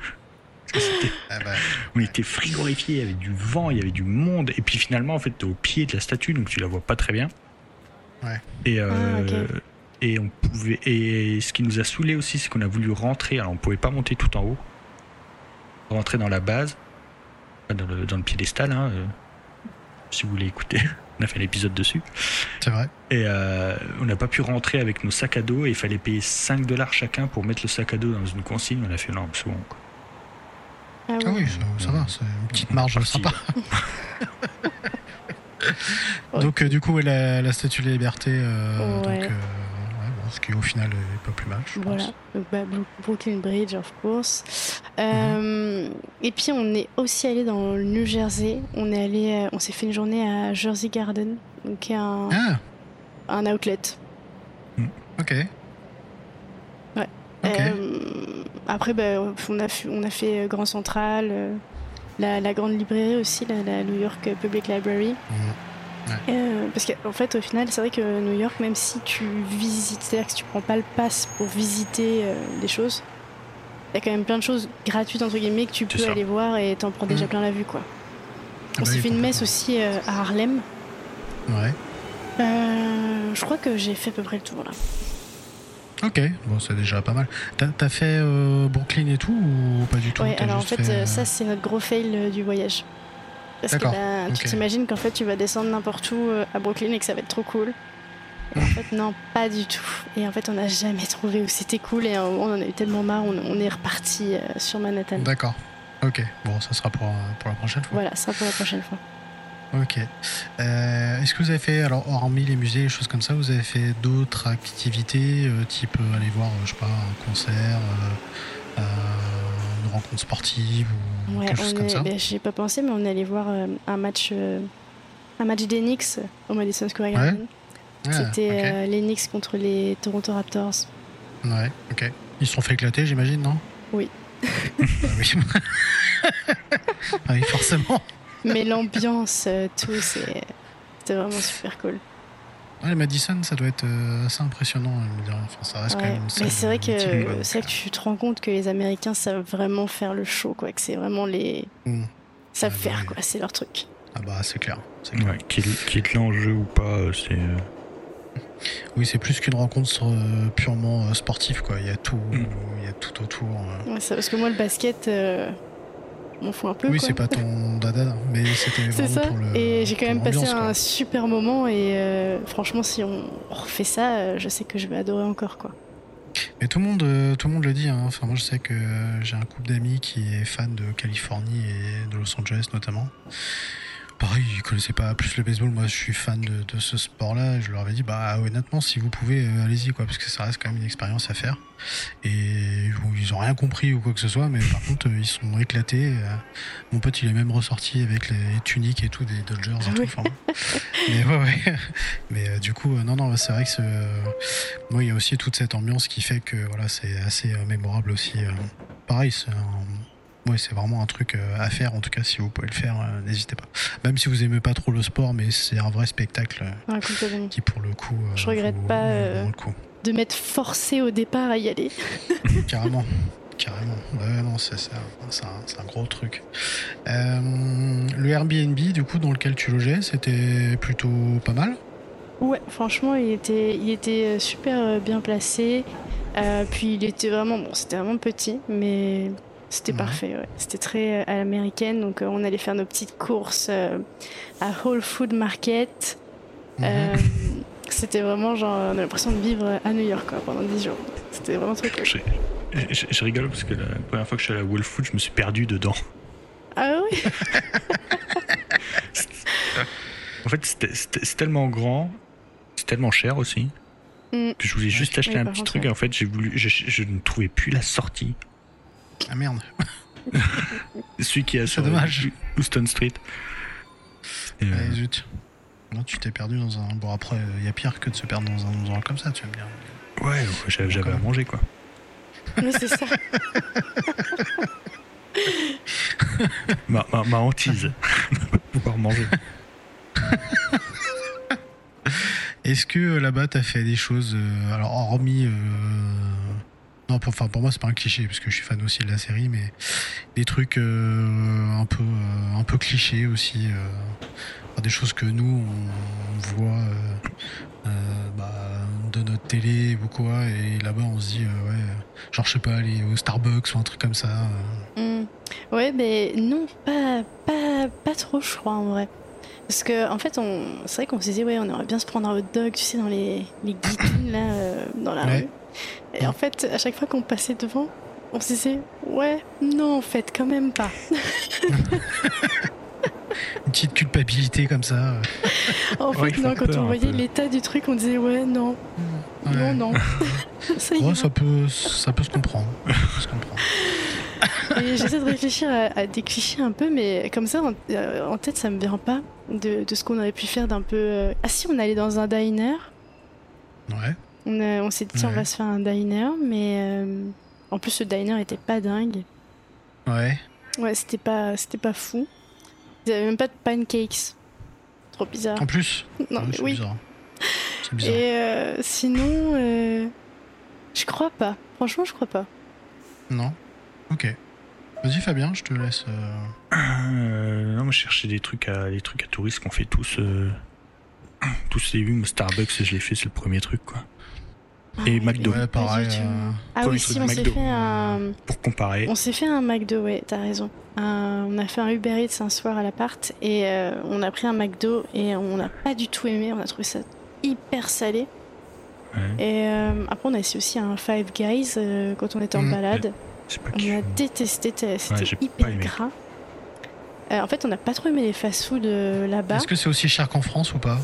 Que c'était Ah bah, On était frigorifiés, il y avait du vent, il y avait du monde. Et puis finalement, en fait, t'es au pied de la statue, donc tu la vois pas très bien. Ouais. Et, euh, Ah, et on pouvait. Et ce qui nous a saoulé aussi, c'est qu'on a voulu rentrer. Alors, on pouvait pas monter tout en haut. Rentrer dans la base, dans le, dans le piédestal. Hein, euh, si vous voulez écouter, <laughs> on a fait l'épisode dessus. c'est vrai. Et euh, on n'a pas pu rentrer avec nos sacs à dos. Et il fallait payer 5 dollars chacun pour mettre le sac à dos dans une consigne. On a fait non, c'est bon. quoi. Ah, Ah oui, ça, ça va, c'est une petite marge sympa. <laughs> Donc, euh, du coup, la, la statue de la liberté, euh, Ouais. donc, qui au final est pas plus mal, je Voilà, pense. donc bah, Bro- Brooklyn Bridge, of course. Euh, Et puis on est aussi allé dans le New Jersey. On est allé, euh, on s'est fait une journée à Jersey Garden, donc qui est un, Ah, un outlet. ok. Ouais. Euh, après, bah, on a fait, on a fait Grand Central, la, la grande librairie aussi, la, la New York Public Library. Euh, parce qu'en fait, au final, c'est vrai que New York, même si tu visites, c'est-à-dire que si tu prends pas le pass pour visiter euh, des choses, il y a quand même plein de choses gratuites entre guillemets que tu peux aller voir et t'en prends déjà Mhm. plein la vue quoi. Ah On bah s'est oui, fait une messe aussi euh, à Harlem. Ouais. Euh, je crois que j'ai fait à peu près le tour là. Ok, bon, c'est déjà pas mal. T'as fait Brooklyn et tout ou pas du tout? Ouais, alors en fait, ça c'est notre gros fail du voyage. Parce que tu t'imagines qu'en fait tu vas descendre n'importe où euh, à Brooklyn et que ça va être trop cool. Et en fait, non, pas du tout. Et en fait, on n'a jamais trouvé où c'était cool et on en a eu tellement marre, on, on est reparti euh, sur Manhattan. D'accord. Ok, bon, ça sera pour, euh, pour la prochaine fois. Voilà, ça pour la prochaine fois. Ok. Euh, Est-ce que vous avez fait, alors hormis les musées, les choses comme ça, vous avez fait d'autres activités, euh, type aller voir, je sais pas, un concert, euh, une rencontre sportive ou Ouais, quelque chose on comme est, ça ben, j'y ai pas pensé, mais on est allé voir euh, un match, euh, un match des Knicks au Madison Square Garden. Ah, C'était ok. euh, les Knicks contre les Toronto Raptors. Ouais, ok. Ils se sont fait éclater, j'imagine, non? Oui. Oui. <laughs> Ah oui, forcément. Mais l'ambiance, euh, tout, c'est- c'était vraiment super cool. Ouais, Madison, ça doit être euh, assez impressionnant. Enfin, ça reste quand même une Mais c'est vrai que c'est vrai que tu te rends compte que les Américains savent vraiment faire le show, quoi. Que c'est vraiment les Mm. savent Ouais, bah faire, oui. quoi. C'est leur truc. Ah bah, c'est clair. c'est clair. Ouais, qu'il qu'il l'enjeu ou pas, euh, c'est. euh, <laughs> Oui, c'est plus qu'une rencontre euh, purement euh, sportive, quoi. Il y a tout, Mm. il y a tout autour. euh. Ouais, ça- parce que moi, le basket, euh, m'en fous un peu. Oui, c'est pas ton dada, mais c'était <laughs> C'est vraiment ça. pour le. et j'ai quand même passé un super moment et euh, franchement, si on refait ça, euh, je sais que je vais adorer encore, quoi. Mais tout le monde, euh, tout le monde le dit. Hein. Enfin, moi, je sais que j'ai un couple d'amis qui est fan de Californie et de Los Angeles notamment. Pareil, ils connaissaient pas plus le baseball. Moi, je suis fan de, de ce sport-là. Je leur avais dit, bah honnêtement, si vous pouvez, euh, allez-y, quoi, parce que ça reste quand même une expérience à faire. Et bon, ils ont rien compris ou quoi que ce soit, mais par contre, euh, ils sont éclatés. Euh, Mon pote, il est même ressorti avec les tuniques et tout des Dodgers et Ah tout. Enfin, <laughs> mais ouais, ouais. Mais du coup, non, non, c'est vrai que ce, moi, il y a aussi toute cette ambiance qui fait que voilà, c'est assez mémorable aussi. Pareil, c'est un- ouais, c'est vraiment un truc euh, à faire. En tout cas, si vous pouvez le faire, euh, n'hésitez pas. Même si vous aimez pas trop le sport, mais c'est un vrai spectacle euh, qui, pour le coup, Je regrette pas, le coup. De m'être forcé au départ à y aller. <laughs> Carrément. Carrément. Ouais, non, c'est un, gros truc. Euh, le Airbnb, du coup, dans lequel tu logeais, c'était plutôt pas mal? Ouais, franchement, il était, il était super bien placé. Euh, puis il était vraiment, bon, c'était vraiment petit, mais c'était Ouais. parfait. ouais. C'était très euh, à l'américaine, donc euh, on allait faire nos petites courses euh, à Whole Food Market. Mhm. Euh, c'était vraiment genre, on a l'impression de vivre à New York quoi, pendant 10 jours. C'était vraiment très cool. Je, je rigole parce que la première fois que je suis allé à Wolf Food, je me suis perdu dedans. Ah oui? <laughs> En fait, c'est tellement grand, c'est tellement cher aussi, Mm. que je voulais juste acheter un petit truc et en fait, j'ai voulu, je, je ne trouvais plus la sortie. Ah merde. <laughs> Celui qui est sur dommage. Houston Street. Et, euh, zut. Non, tu t'es perdu dans un. Bon, après, il y a pire que de se perdre dans un endroit comme ça, tu vas me dire. ouais, ouais, j'avais j'avais à manger quoi. <laughs> Mais c'est ça. <laughs> Ma, ma, ma hantise. pouvoir manger. Est-ce que euh, là-bas, t'as fait des choses. euh, alors, hormis. euh, Non, pour, enfin, pour moi, c'est pas un cliché, parce que je suis fan aussi de la série, mais des trucs euh, un, peu, euh, un peu clichés aussi. euh, des choses que nous, on, voit bah, de notre télé ou quoi, et là-bas, on se dit, ouais, genre, je sais pas, aller au Starbucks ou un truc comme ça. euh. Mm. Ouais, mais non, pas, pas, pas trop, je crois, en vrai. Parce que, en fait, on... c'est vrai qu'on se disait, ouais, on aimerait bien se prendre un hot dog, tu sais, dans les, les là, euh, dans la Ouais. rue. Et en fait, à chaque fois qu'on passait devant, on se disait, ouais, non, en fait, quand même pas. <laughs> Une petite culpabilité comme ça. En fait, Ouais, non, quand on voyait l'état du truc, on disait, ouais, non, Ouais. non, non. <laughs> ça. Ouais, ça peut, ça peut se comprendre. Ça peut se comprendre. Et j'essaie de réfléchir à, à des clichés un peu, mais comme ça, en, euh, en tête, ça me vient pas de, de ce qu'on aurait pu faire d'un peu. euh, Ah si, on allait dans un diner. Ouais. On, a- on s'est dit, tiens, on Ouais. va se faire un diner, mais euh, en plus, ce diner était pas dingue. Ouais. Ouais, c'était pas, c'était pas fou. Ils avaient même pas de pancakes. Trop bizarre. En plus? Non, Ouais, mais c'est oui. bizarre. C'est bizarre. Et euh, sinon, euh, je crois pas. Franchement, je crois pas. Non Ok. Vas-y Fabien, je te laisse. euh, Euh, non, moi je cherchais des trucs à, des trucs à touristes qu'on fait tous. Euh, tous les humes, Starbucks, je l'ai fait, c'est le premier truc quoi. Et Ah, McDo. Ouais, pareil. euh, Ah oui, si, on s'est McDo. fait un. Pour comparer. On s'est fait un McDo, ouais, t'as raison. Un- on a fait un Uber Eats un soir à l'appart et euh, on a pris un McDo et on n'a pas du tout aimé, on a trouvé ça hyper salé. Ouais. Et euh, après, on a essayé aussi un Five Guys euh, quand on était en Mm. balade. Pas On a détesté, c'était hyper aimé. gras. Euh, en fait, on n'a pas trop aimé les fast-food euh, là-bas. Est-ce que c'est aussi cher qu'en France ou pas?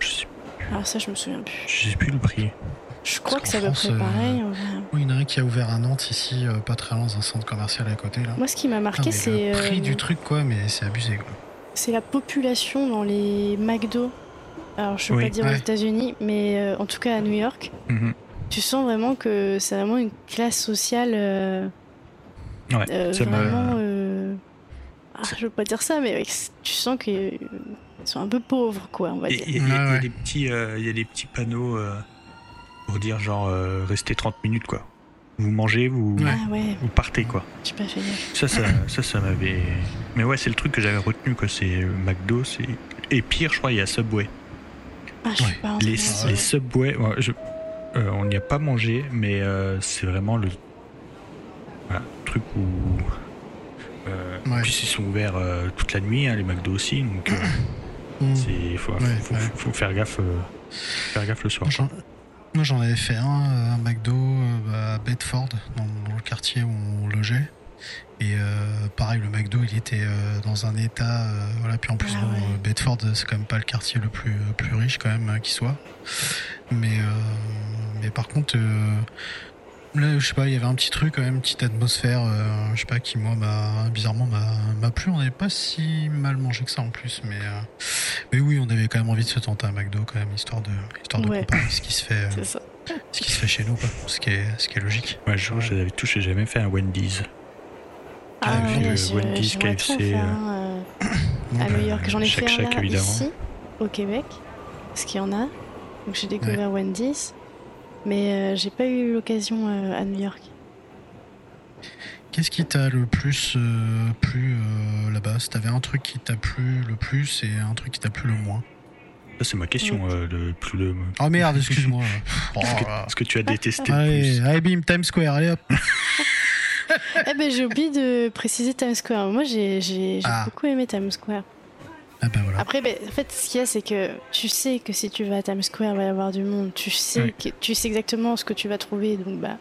Je sais, Alors ça, je me souviens plus. je sais plus le prix. Je crois que c'est à peu près euh, pareil. vrai. Oui, il y en a un qui a ouvert à Nantes ici, euh, pas très loin, dans un centre commercial à côté là. Moi, ce qui m'a Ah, marqué, mais c'est le prix euh, du truc quoi, mais c'est abusé quoi. c'est la population dans les McDo. Alors, je ne veux Oui. pas dire aux. États-Unis, mais euh, en tout cas à New York. Mhm. Tu sens vraiment que c'est vraiment une classe sociale euh, Ouais, euh, vraiment. euh, ah, je veux pas dire ça, mais ouais, tu sens qu'ils sont un peu pauvres, quoi, on va dire. Il y, a- Ouais, ouais. des petits, euh, il y a des petits panneaux euh, pour dire genre euh, restez 30 minutes quoi. Vous mangez, vous. Ah ouais, vous partez quoi. j'ai pas fait gaffe. Ça, ça, <laughs> ça, ça m'avait. Mais ouais, c'est le truc que j'avais retenu quoi. C'est euh, McDo, c'est. Et pire, je crois, il y a Subway. Ah, je suis Ouais. pas rentrée Les, les Subway, ouais, je- euh, on n'y a pas mangé, mais euh, c'est vraiment le voilà, truc où. Euh, Ouais. En plus, ils sont ouverts euh, toute la nuit, hein, les McDo aussi, donc euh, <clears throat> Mm. c'est faut, Ouais, faut, ouais. faut faire gaffe, euh, faire gaffe le soir. Moi j'en avais fait un, euh, un McDo euh, à Bedford, dans, le quartier où on logeait. Et euh, pareil, le McDo il était euh, dans un état. euh, voilà, puis en plus, Ah bon, ouais. Bedford c'est quand même pas le quartier le plus, plus riche quand même qui soit. Mais, mais par contre, là je sais pas, il y avait un petit truc quand même, une petite atmosphère, euh, je sais pas, qui moi m'a bizarrement m'a m'a plu. On n'avait pas si mal mangé que ça en plus, mais. euh, mais oui, on avait quand même envie de se tenter un McDo quand même, histoire de, histoire de Ouais. comparer ce qui se fait, euh, ça. ce qui se fait chez nous, quoi. Ce qui est, ce qui est logique. Ouais, je, je les avais tous, j'ai jamais fait un Wendy's. Ah, Ah, ouais, vu, je- euh, Wendy's, KFC, faire euh, euh, <coughs> à New York. J'en ai fait un là, évidemment. ici, au Québec, parce qu'il y en a. Donc j'ai découvert Wendy's, mais euh, j'ai pas eu l'occasion euh, à New York. Qu'est-ce qui t'a le plus euh, plu euh, là-bas? Si t'avais un truc qui t'a plu le plus et un truc qui t'a plu le moins. Ça, c'est ma question. euh, le plus le. Oh merde, excuse-moi. <laughs> Oh Est-ce que, tu as détesté le Allez, plus? allez, bim, Times Square, allez hop. <laughs> eh ben j'ai oublié de préciser Times Square. Moi j'ai Ah. beaucoup aimé Times Square. Ah bah voilà. Après, ben, en fait, ce qu'il y a, c'est que tu sais que si tu vas à Times Square, il va y avoir du monde. Tu sais, Oui. que, tu sais exactement ce que tu vas trouver. Donc, bah,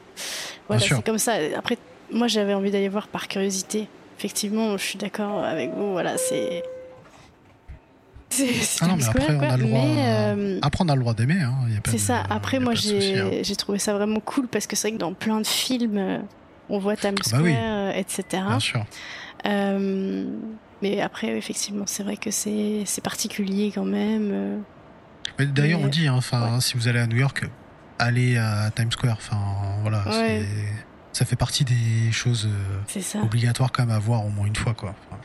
voilà, c'est comme ça. Après, moi, j'avais envie d'aller voir par curiosité. Effectivement, je suis d'accord avec vous. Voilà, c'est. <laughs> C'est Ah non, Times mais après, Square, on quoi. a le droit. Mais, euh, Après, on a le droit d'aimer. Hein. c'est ça. Après, moi, hein. j'ai trouvé ça vraiment cool parce que c'est vrai que dans plein de films, euh, on voit Times bah Square, oui. euh, etc. Bien sûr. Euh, mais après, effectivement, c'est vrai que c'est c'est particulier quand même. euh. D'ailleurs, on dit, hein, enfin, si vous allez à New York, allez à Times Square. Enfin, voilà, Ouais. ça fait partie des choses euh, obligatoires quand même à voir au moins une fois, quoi. Enfin,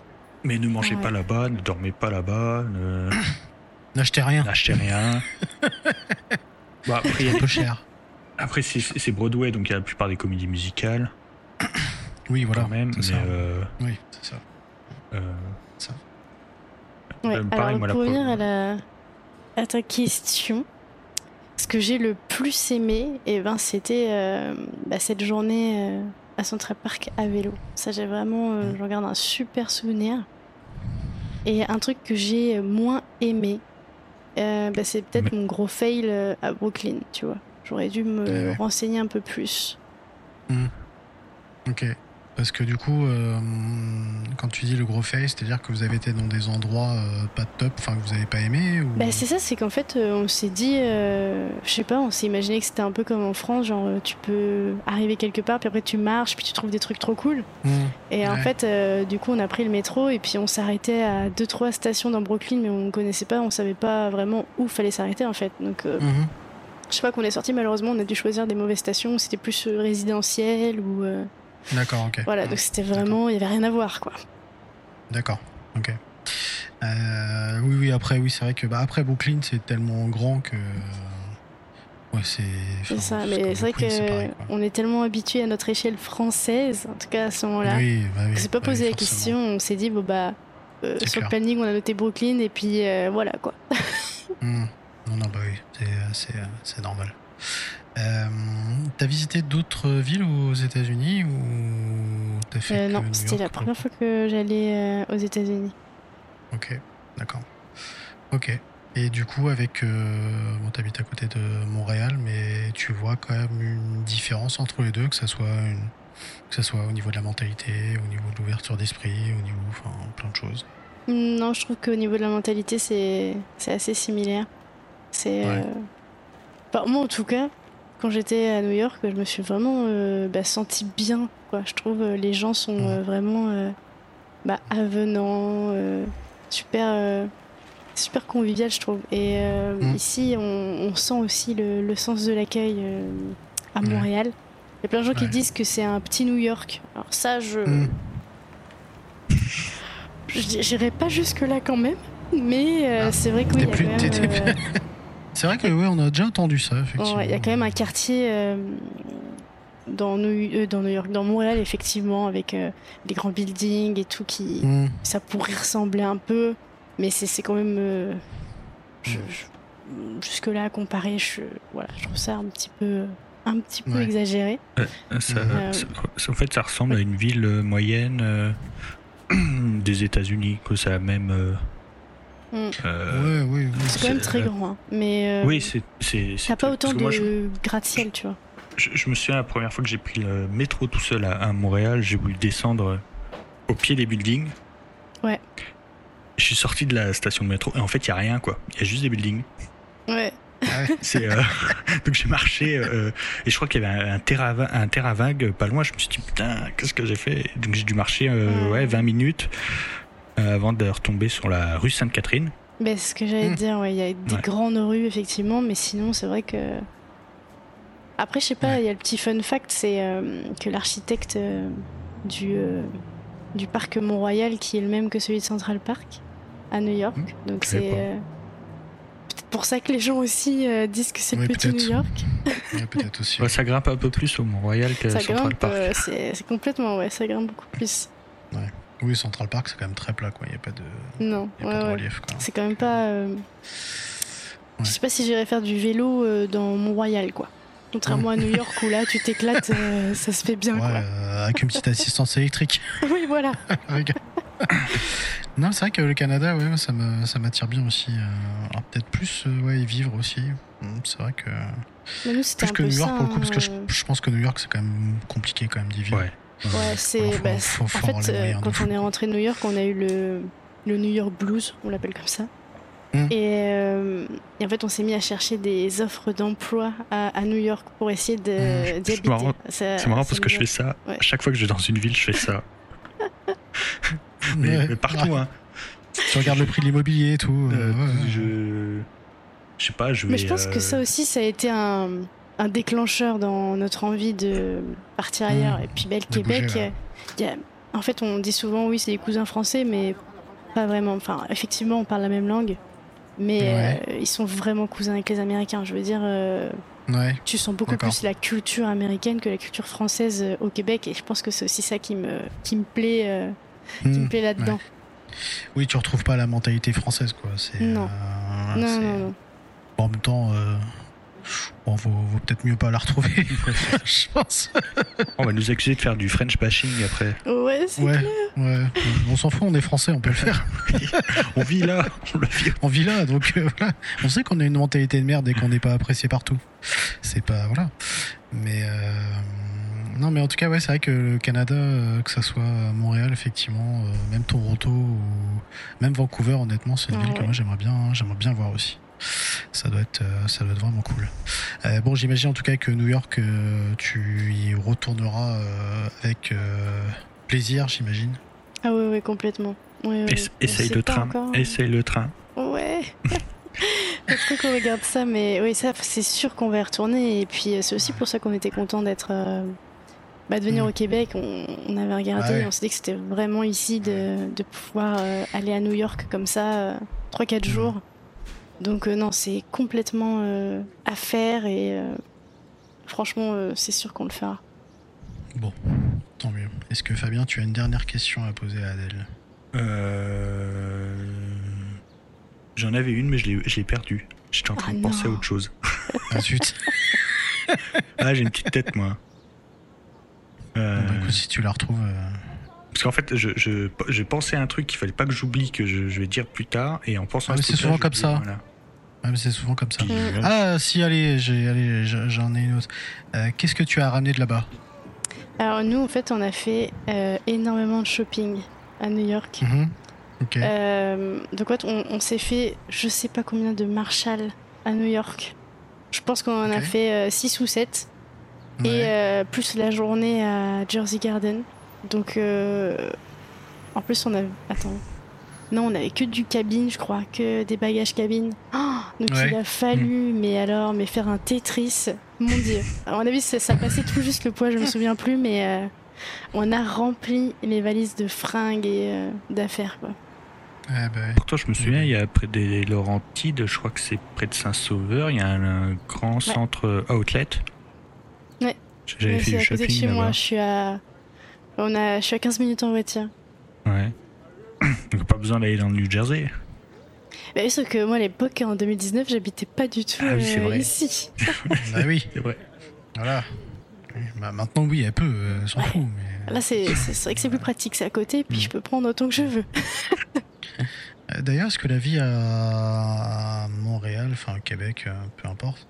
Mais ne mangez Ouais. pas là-bas, ne dormez pas là-bas, ne- <coughs> N'achetez rien, n'achetez rien. <laughs> Bon, après, il y a- c'est un peu cher. après, c'est Broadway, donc il y a la plupart des comédies musicales, <coughs> Oui, voilà. quand même. c'est Mais ça. euh, Oui, c'est ça. Euh, Ouais, Euh, pareil, alors, moi, pour revenir à, la... à ta question, ce que j'ai le plus aimé, eh ben, c'était euh, bah, cette journée euh, à Central Park à vélo. Ça, j'ai vraiment, euh, Mm. j'en garde un super souvenir. Et un truc que j'ai moins aimé, bah, c'est peut-être mon gros fail à Brooklyn, tu vois. J'aurais dû me Ouais, ouais. renseigner un peu plus. Ok. Parce que du coup, euh, quand tu dis le gros face, c'est-à-dire que vous avez été dans des endroits euh, pas top, enfin que vous avez pas aimé ou... Bah, c'est ça, c'est qu'en fait, euh, on s'est dit, euh, je sais pas, on s'est imaginé que c'était un peu comme en France, genre tu peux arriver quelque part, puis après tu marches, puis tu trouves des trucs trop cool. Hmm. Et en fait, du coup, on a pris le métro et puis on s'arrêtait à deux trois stations dans Brooklyn, mais on connaissait pas, on savait pas vraiment où fallait s'arrêter en fait. Donc, Mhm. je sais pas qu'on est sorti, malheureusement, on a dû choisir des mauvaises stations, c'était plus résidentiel ou D'accord, ok. voilà. Donc c'était vraiment, il y avait rien à voir quoi. D'accord, ok. Euh, oui, oui, après, oui, c'est vrai que bah, après Brooklyn, c'est tellement grand que. Ouais, c'est. C'est enfin, ça, mais c'est vrai Brooklyn, c'est pareil, que quoi. on est tellement habitué à notre échelle française, en tout cas à ce moment-là. Oui, bah oui, On s'est pas bah posé oui, la question, on s'est dit, bon bah, euh, sur le planning, on a noté Brooklyn, et puis euh, voilà quoi. <laughs> Hmm. Non, non, bah oui, c'est normal. Euh, t'as visité d'autres villes aux États-Unis ou t'as fait Euh, non, c'était la première fois que j'allais euh, aux États-Unis. Ok, d'accord. Ok. Et du coup, avec. Euh, bon, t'habites à côté de Montréal, mais tu vois quand même une différence entre les deux, que ça soit, une, que ça soit au niveau de la mentalité, au niveau de l'ouverture d'esprit, au niveau. Enfin, plein de choses. Non, je trouve qu'au niveau de la mentalité, c'est c'est assez similaire. C'est. Ouais. euh, enfin, moi, en tout cas, quand j'étais à New York, je me suis vraiment euh, bah, sentie bien. Quoi. Je trouve euh, les gens sont euh, vraiment euh, bah, avenants, super, super convivial, je trouve. Et Mhm. ici, on, on sent aussi le, le sens de l'accueil à. Montréal. Il y a plein de gens qui disent que c'est un petit New York. Alors ça, je... Je- J'irai pas jusque-là quand même, mais Ah. c'est vrai que oui, y a plus- même, C'est vrai que, ouais, on a déjà entendu ça, effectivement. ouais, il y a quand même un quartier euh, dans, New, euh, dans New York, dans Montréal, effectivement, avec euh, des grands buildings et tout qui. Hmm. Ça pourrait ressembler un peu, mais c'est quand même. euh, je- je- jusque-là, comparé, je, voilà, je trouve ça un petit peu, un petit peu Ouais. exagéré. Euh, ça- Euh, ça- en fait, ça ressemble à une ville moyenne euh, <clears throat> des États-Unis, que ça a même. Mm. euh, Ouais, oui, oui. C'est quand même très grand, hein, mais. euh, Oui, c'est. c'est- c'est- T'as pas autant moi, je- de gratte-ciel, tu vois. Je, je me souviens la première fois que j'ai pris le métro tout seul à, à Montréal, j'ai voulu descendre au pied des buildings. Ouais. Je suis sorti de la station de métro et en fait il y a rien quoi. Il y a juste des buildings. Ouais. C'est euh, <laughs> donc j'ai marché euh, et je crois qu'il y avait un, un terrain va- un terrain vague pas loin. Je me suis dit putain qu'est-ce que j'ai fait? Donc j'ai dû marcher euh, Ouais. ouais 20 minutes avant de retomber sur la rue Sainte-Catherine. Ben, c'est ce que j'allais te dire, ouais. Il y a des Ouais. grandes rues, effectivement, mais sinon, c'est vrai que. Après, je sais pas, Ouais. il y a le petit fun fact, c'est euh, que l'architecte euh, du, euh, du parc Mont-Royal, qui est le même que celui de Central Park, à New York. Hmm, Donc, c'est. euh, pour ça que les gens aussi euh, disent que c'est le petit. New York. <laughs> Ouais, peut-être aussi. Ouais, ça grimpe un peu plus au Mont-Royal que ça Central grimpe, Park. euh, c'est c'est complètement, ouais, ça grimpe beaucoup plus. Oui, Central Park, c'est quand même très plat, quoi. Il n'y a pas de, Non, il y a ouais, pas de ouais. relief, quoi. C'est quand même pas. euh, Ouais. Je sais pas si j'irais faire du vélo euh, dans Mont-Royal, quoi. Contrairement à New York où là, tu t'éclates, <laughs> euh, ça se fait bien, Ouais, quoi. euh, avec une petite <laughs> assistance électrique. oui, voilà. <laughs> Non, c'est vrai que le Canada, ouais, ça me- ça m'attire bien aussi. alors peut-être plus, euh, ouais, y vivre aussi. Hum, C'est vrai que Mais nous, plus un que peu New York ça, pour le coup, parce que je, je pense que New York c'est quand même compliqué quand même d'y vivre. Ouais. Ouais, c'est. Bah, en fait, euh, quand on est rentré de New York, on a eu le, le New York Blues, on l'appelle comme ça. Hmm. Et, euh, et en fait, on s'est mis à chercher des offres d'emploi à, à New York pour essayer de, d'y C'est marrant- habiter. Ça- C'est marrant parce que je a- fais ça. Ouais. À chaque fois que je vais dans une ville, je fais ça. <laughs> Mais, Ouais. mais partout, hein. Tu regardes le prix de l'immobilier et tout. euh, ouais, ouais. je. Je sais pas, je vais. Mais je pense que ça aussi, ça a été un, un déclencheur dans notre envie de partir ailleurs. Hmm. Et puis, le De bouger, Québec, y a- en fait, on dit souvent, oui, c'est des cousins français, mais pas vraiment. Enfin, effectivement, on parle la même langue, mais Ouais. euh, ils sont vraiment cousins avec les Américains. Je veux dire, euh, Ouais. tu sens beaucoup plus la culture américaine que la culture française euh, au Québec, et je pense que c'est aussi ça qui me, qui me plaît, qui me plaît là-dedans. Oui, tu retrouves pas la mentalité française, quoi. C'est, Non. Non, non, non. Bon, en même temps, bon, vaut, vaut peut-être mieux pas la retrouver, <laughs> je pense. On va nous accuser de faire du French bashing après. Ouais, c'est Ouais, ouais. On s'en fout, on est français, on peut le faire. <laughs> On vit là, on le vit. On vit là, donc euh, voilà. On sait qu'on a une mentalité de merde et qu'on n'est pas apprécié partout. C'est pas voilà. Mais euh, non, mais en tout cas, ouais, c'est vrai que le Canada, euh, que ça soit Montréal, effectivement, euh, même Toronto ou même Vancouver, honnêtement, c'est une Ah ville que ouais. moi j'aimerais bien, j'aimerais bien voir aussi. Ça doit être, euh, ça doit être vraiment cool. Euh, bon, j'imagine en tout cas que New York, euh, tu y retourneras euh, avec euh, plaisir, j'imagine. Ah ouais, ouais, complètement. Essaye le train. encore. Essaye le train. Ouais. <laughs> Faut trop qu'on regarde ça, mais oui, ça, c'est sûr qu'on va y retourner. Et puis, c'est aussi pour ça qu'on était content d'être. euh, bah, de venir Mm. au Québec. On, on avait regardé, Ah ouais. et on s'est dit que c'était vraiment ici de, de pouvoir euh, aller à New York comme ça, euh, 3-4 Mm. jours. Donc, euh, non, c'est complètement euh, à faire et euh, franchement, euh, c'est sûr qu'on le fera. Bon, tant mieux. Est-ce que Fabien, tu as une dernière question à poser à Adèle? Euh... J'en avais une, mais je l'ai je l'ai perdue. J'étais en train Ah de penser à autre chose. Ah zut. <laughs> Ah, j'ai une petite tête, moi. Euh, Bon, bah, écoute, si tu la retrouves. euh, Parce qu'en fait, je, je, j'ai pensé à un truc qu'il fallait pas que j'oublie, que je, je vais dire plus tard, et en pensant Ah, à ce c'est souvent comme ça. voilà. Mais c'est souvent comme ça. Ah, si, allez, j'ai- allez, j'ai- j'en ai une autre. Euh, Qu'est-ce que tu as ramené de là-bas? Alors, nous, en fait, on a fait euh, énormément de shopping à New York. Mhm. Ok. Euh, donc ouais, on, on s'est fait je sais pas combien de Marshall à New York. Je pense qu'on en a fait 6 ou 7. Et Ouais. plus la journée à Jersey Garden. Donc en plus on a... Attends. Non, on avait que du cabine, je crois, que des bagages cabine. Oh, <gasps> donc Ouais. il a fallu, mais alors, mais faire un Tetris, mon dieu. À mon avis, ça, ça passait tout juste le poids, je me souviens plus, mais euh, on a rempli les valises de fringues et euh, d'affaires, quoi. Eh ben, Pourtant, je me souviens, il y a près des Laurentides, je crois que c'est près de Saint-Sauveur, il y a un, un grand centre euh, outlet. Ouais. J'avais fait c'est du à côté de shopping chez moi, je suis à... On a... je suis à 15 minutes en voiture. Ouais. Donc pas besoin d'aller dans le New Jersey. Bah, sauf que moi, à l'époque, en 2019, j'habitais pas du tout Ah oui, c'est euh, vrai. ici. <laughs> bah oui, C'est vrai. voilà. Bah, maintenant, oui, elle peut, euh, s'en fout. Mais... Là, c'est vrai que c'est plus pratique, c'est à côté, puis Mm. je peux prendre autant que je veux. Euh, D'ailleurs, est-ce que la vie à Montréal, enfin au Québec, euh, peu importe,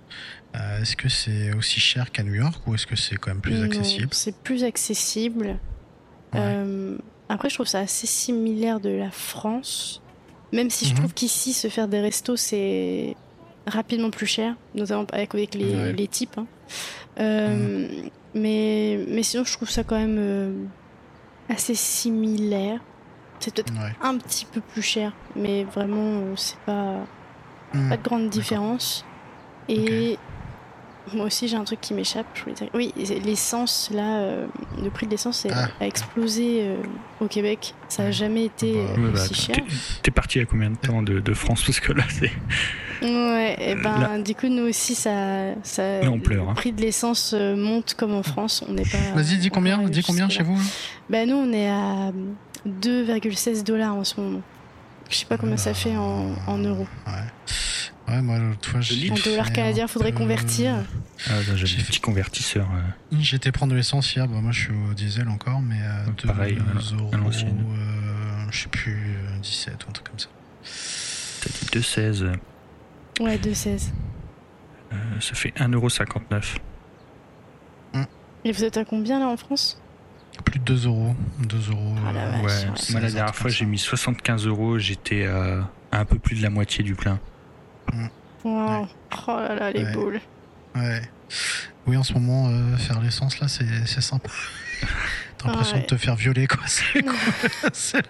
euh, est-ce que c'est aussi cher qu'à New York ou est-ce que c'est quand même plus Non, accessible? C'est plus accessible. Ouais. Après, je trouve ça assez similaire de la France. Même si je Mhm. trouve qu'ici, se faire des restos, c'est rapidement plus cher, notamment avec, avec les, Ouais. Mhm. les types. hein. Euh, mais, mais sinon, je trouve ça quand même euh, assez similaire. C'est peut-être Ouais. un petit peu plus cher, mais vraiment, euh, c'est pas, Hmm. pas de grande différence. Et moi aussi, j'ai un truc qui m'échappe. je voulais dire- Oui, l'essence, là, euh, le prix de l'essence est- Ah. a explosé euh, au Québec. Ça n'a jamais été Bah, euh, Ouais, bah, aussi cher. t'es- parti il y a combien de temps de, de France? Parce que là, c'est. Ouais, et ben, Là- du coup, nous aussi, ça, ça, Là, on pleure, le hein. prix de l'essence monte comme en France. On n'est pas. Vas-y, dis combien, dis combien chez vous Bah, nous, on est à 2,16 dollars en ce moment. Je sais pas combien ça fait en, en euros. Ouais. Ouais, moi, l'autre fois, j'ai En dollars canadiens, un faudrait convertir. Ah, J'ai des fait- petits convertisseurs. euh. J'étais prendre l'essence hier, bah, moi je suis au diesel encore, mais à Donc, 2 pareil, euros. euh, je sais plus, euh, 17 ou un truc comme ça. T'as dit 2,16. Euh, Ouais, 2,16. ça fait 1,59€. Et vous êtes à combien là en France? Plus de 2 euros. 2 euros. Ah euh. Ouais, ouais. moi la 16, dernière fois j'ai mis 75 euros, j'étais à un peu plus de la moitié du plein. Wow. Oh là là, les Ouais. boules. Ouais. Oui, en ce moment, euh, faire l'essence là, c'est c'est sympa. <laughs> T'as l'impression Ouais. de te faire violer, quoi. <laughs> T'as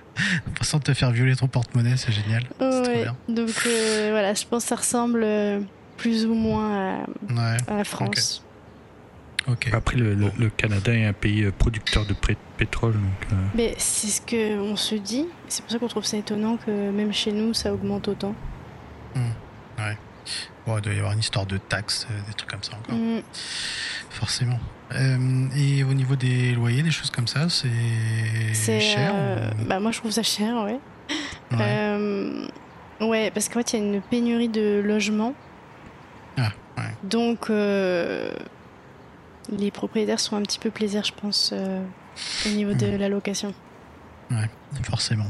l'impression <laughs> de te faire violer ton porte-monnaie, c'est génial. C'est trop Ouais. bien. Donc euh, voilà, je pense que ça ressemble euh, plus ou moins à, Ouais, à la France. ok. Après le, le- Canada est un pays producteur de pétrole, donc euh, Mais c'est ce que on se dit. C'est pour ça qu'on trouve ça étonnant que même chez nous, ça augmente autant. Bon, il doit y avoir une histoire de taxes, euh, des trucs comme ça encore. Mm. Forcément. Euh, et au niveau des loyers, des choses comme ça, c'est cher euh, ou- bah moi je trouve ça cher, ouais. Ouais. Euh, ouais, parce qu'en fait, il y a une pénurie de logements. Ah, ouais. Donc, euh, les propriétaires sont un petit peu plaisir, je pense, euh, au niveau de Mhm. la location. Forcément.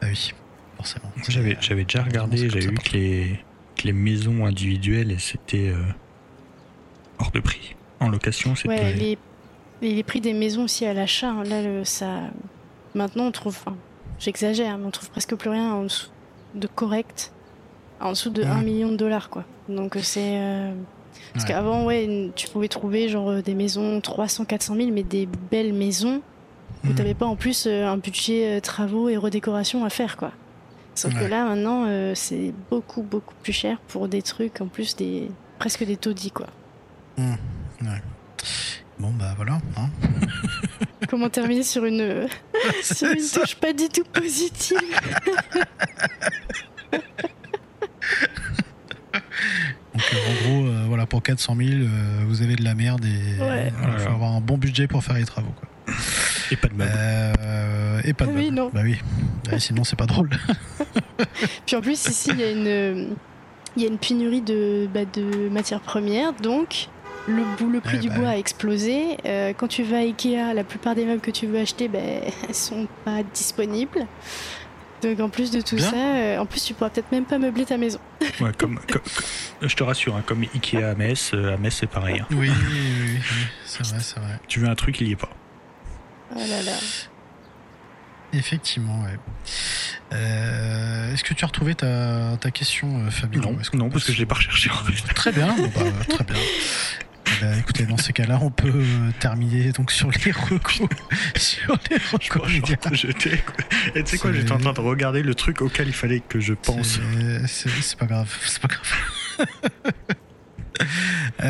Bah oui, forcément. j'avais déjà regardé, j'avais vu que les, les maisons individuelles et c'était euh, hors de prix. En location, c'était Ouais, les, prix des maisons aussi à l'achat, hein, là, le, ça. Maintenant, on trouve. enfin, J'exagère, mais on trouve presque plus rien en dessous de correct. En dessous de Mhm. 1 million de dollars, quoi. Donc, euh, c'est. euh, Parce Ouais. qu'avant, ouais, tu pouvais trouver genre des maisons 300, 400 000, mais des belles maisons où Mhm. t'avais pas en plus un budget travaux et redécoration à faire, quoi. Sauf que Ouais. là, maintenant, euh, c'est beaucoup, beaucoup plus cher pour des trucs, en plus, des presque des taudis, quoi. Bon, bah voilà. hein. <laughs> Comment terminer sur une, euh, <laughs> sur une touche pas du tout positive? <laughs> Donc euh, en gros, euh, voilà, pour 400 000, euh, vous avez de la merde et Ouais. il faut avoir un bon budget pour faire les travaux. Quoi. Et pas de meubles. Euh, et pas de Ah oui, meubles. non. Bah oui. Ouais, sinon, c'est pas drôle. <laughs> Puis en plus, ici, il y a une, il y a une pénurie de, bah, de matières premières, donc le, bou- le prix Ouais, du bah bois oui. a explosé. Euh, quand tu vas à Ikea, la plupart des meubles que tu veux acheter, ben, elles <laughs> sont pas disponibles. Donc en plus de tout Bien. ça, euh, en plus tu pourras peut-être même pas meubler ta maison. <laughs> Ouais, comme, je te rassure, hein, comme Ikea à Metz, euh, à Metz c'est pareil. hein. Oui, oui, oui, oui, c'est vrai, c'est vrai. Tu veux un truc, il y est pas. Oh là là. Effectivement, ouais. Euh, Est-ce que tu as retrouvé ta, ta question, euh, Fabien? Non, parce que je l'ai pas recherché en fait. Très bien, bon, bah, <laughs> très bien. Eh ben, écoutez, dans ces cas-là, on peut euh, terminer donc sur les recours. <laughs> sur les Je recours crois je jeter, quoi. Et tu sais quoi, j'étais en train de regarder le truc auquel il fallait que je pense. C'est pas grave, c'est pas grave. <laughs> <laughs>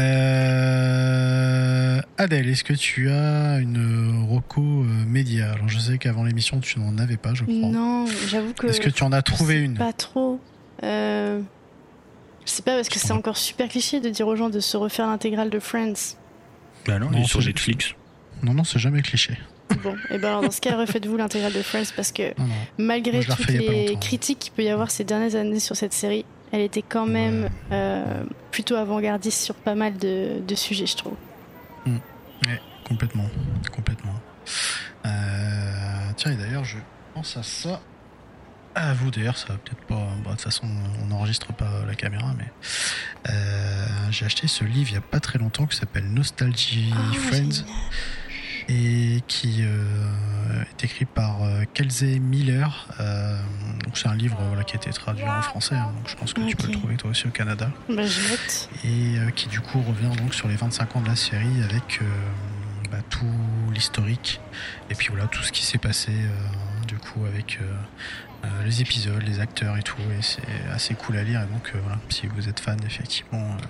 Euh, Adèle, est-ce que tu as une reco euh, média? Alors je sais qu'avant l'émission tu n'en avais pas, je crois. Non, j'avoue que. Est-ce que tu en as trouvé une? Pas trop. Euh, Je sais pas parce que c'est encore super cliché de dire aux gens de se refaire l'intégrale de Friends. Bah non, Non, il est sur c'est- Netflix. Non, non, c'est jamais cliché. Bon, et ben alors dans ce cas, refaites-vous l'intégrale de Friends parce que Non, non. malgré Moi, toutes les critiques qu'il peut y avoir ces dernières années sur cette série, elle était quand même euh, plutôt avant-gardiste sur pas mal de, de sujets, je trouve. Complètement, complètement. Euh, tiens, et d'ailleurs, je pense à ça. À vous, d'ailleurs, ça va peut-être pas. de toute façon, on n'enregistre pas la caméra, mais euh, j'ai acheté ce livre il y a pas très longtemps qui s'appelle Nostalgie Ah, Friends génial. Et qui euh, est écrit par euh, Kelsey Miller. Euh, donc c'est un livre voilà, qui a été traduit en français, hein, donc je pense que tu peux le trouver toi aussi au Canada Bah, je note. et euh, qui du coup revient donc sur les 25 ans de la série avec bah, tout l'historique et puis voilà tout ce qui s'est passé du coup avec les épisodes, les acteurs et tout et c'est assez cool à lire et donc euh, voilà si vous êtes fan effectivement euh,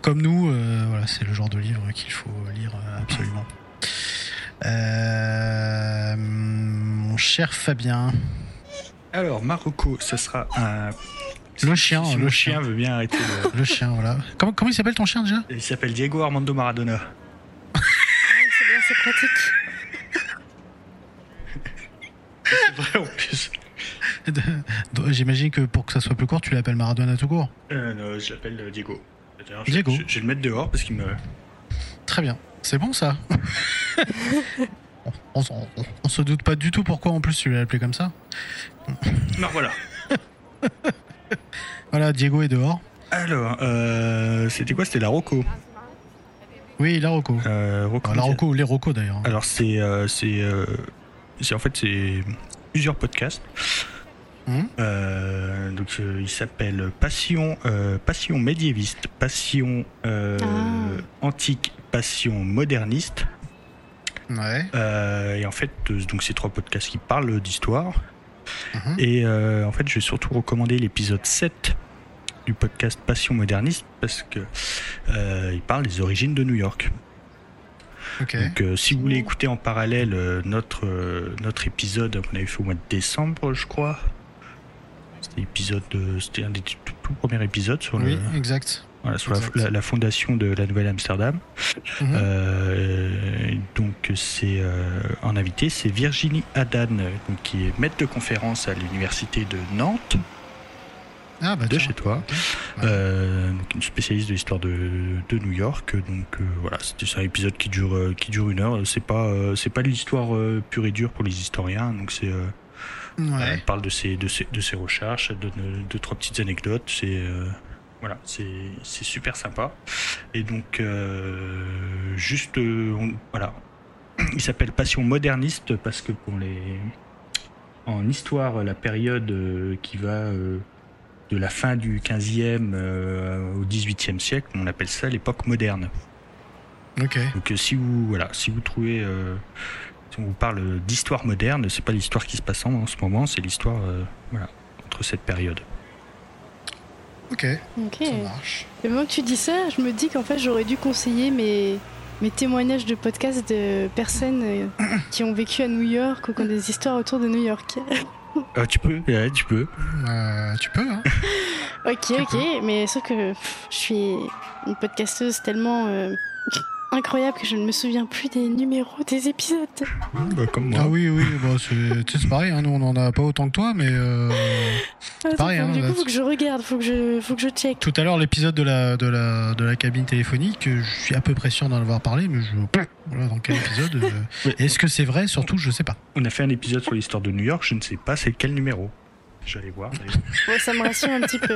comme nous euh, voilà c'est le genre de livre qu'il faut lire absolument. Euh, mon cher Fabien, Alors, Marocco, ce sera un. Le chien, Si le chien. chien veut bien arrêter le. le chien, voilà. Comment, comment il s'appelle ton chien déjà? Il s'appelle Diego Armando Maradona. Ah, c'est bien, c'est pratique. <laughs> C'est vrai en plus. J'imagine que pour que ça soit plus court, tu l'appelles Maradona tout court. Euh, non, je l'appelle euh, Diego. Diego. Je, je vais le mettre dehors parce qu'il me. Très bien. C'est bon ça? On, on, se doute pas du tout pourquoi en plus tu l'as appelé comme ça. Non, voilà. <laughs> voilà, Diego est dehors. Alors, euh, c'était quoi? C'était la Rocco. Oui, la Rocco. Euh, Rocco la Rocco, les Rocco d'ailleurs. Alors, c'est. Euh, c'est euh, c'est- en fait, c'est plusieurs podcasts. Hum. Euh, donc, euh, il s'appelle Passion, euh, Passion médiéviste, Passion euh, Ah. antique, Passion moderniste. Ouais. Euh, et en fait, euh, donc c'est trois podcasts qui parlent d'histoire. Mhm. Et euh, en fait, je vais surtout recommander l'épisode 7 du podcast Passion moderniste parce que euh, il parle des origines de New York. Donc, euh, si vous voulez écouter en parallèle euh, notre notre épisode qu'on avait fait au mois de décembre, je crois. C'était l'épisode, de- c'était un des tout, tout premiers épisodes sur, Oui, le, exact. Voilà, sur la, fondation de la Nouvelle Amsterdam. Mhm. Euh, donc c'est euh, en invité, c'est Virginie donc, qui est maître de conférence à l'université de Nantes, ah bah de tiens. chez toi. Euh, donc une spécialiste de l'histoire de, de New York. Donc euh, voilà, c'était c'est un épisode qui dure qui dure une heure. C'est pas c'est pas de l'histoire pure et dure pour les historiens. Donc c'est Ouais. elle parle de ses de ses de ses recherches, elle donne deux trois petites anecdotes. C'est voilà, c'est super sympa. Et donc euh, juste euh, on- voilà, il s'appelle Passion moderniste parce que pour les en histoire la période euh, qui va de la fin du 15e euh, au 18e siècle, on appelle ça l'époque moderne. Ok. Donc si vous voilà, si vous trouvez euh, si on vous parle d'histoire moderne, c'est pas l'histoire qui se passe en, en ce moment, c'est l'histoire euh, voilà, entre cette période. Ok. Ok. Ça marche. Et maintenant que tu dis ça, je me dis qu'en fait j'aurais dû conseiller mes, mes témoignages de podcasts de personnes euh, qui ont vécu à New York ou qui ont des histoires autour de New York. <laughs> Ah, tu peux, ouais, tu peux. Euh, tu peux, hein. ok, ok, mais sauf que pff, je suis une podcasteuse tellement euh, incroyable que je ne me souviens plus des numéros des épisodes. Bah, comme moi. Ah oui, oui, bon, c'est pareil, hein, nous on en a pas autant que toi, mais euh, <laughs> Attends, pareil, hein, du là, coup, faut que je regarde, faut que je, faut que je check. tout à l'heure l'épisode de la, de, la, de la cabine téléphonique, euh, je suis à peu près sûr d'en avoir parlé, mais je... Voilà, dans quel épisode euh. <laughs> Est-ce que c'est vrai? Surtout, je sais pas. On a fait un épisode sur l'histoire de New York, je ne sais pas c'est quel numéro. J'allais voir. d'ailleurs. <laughs> Ouais, ça me rassure un petit peu.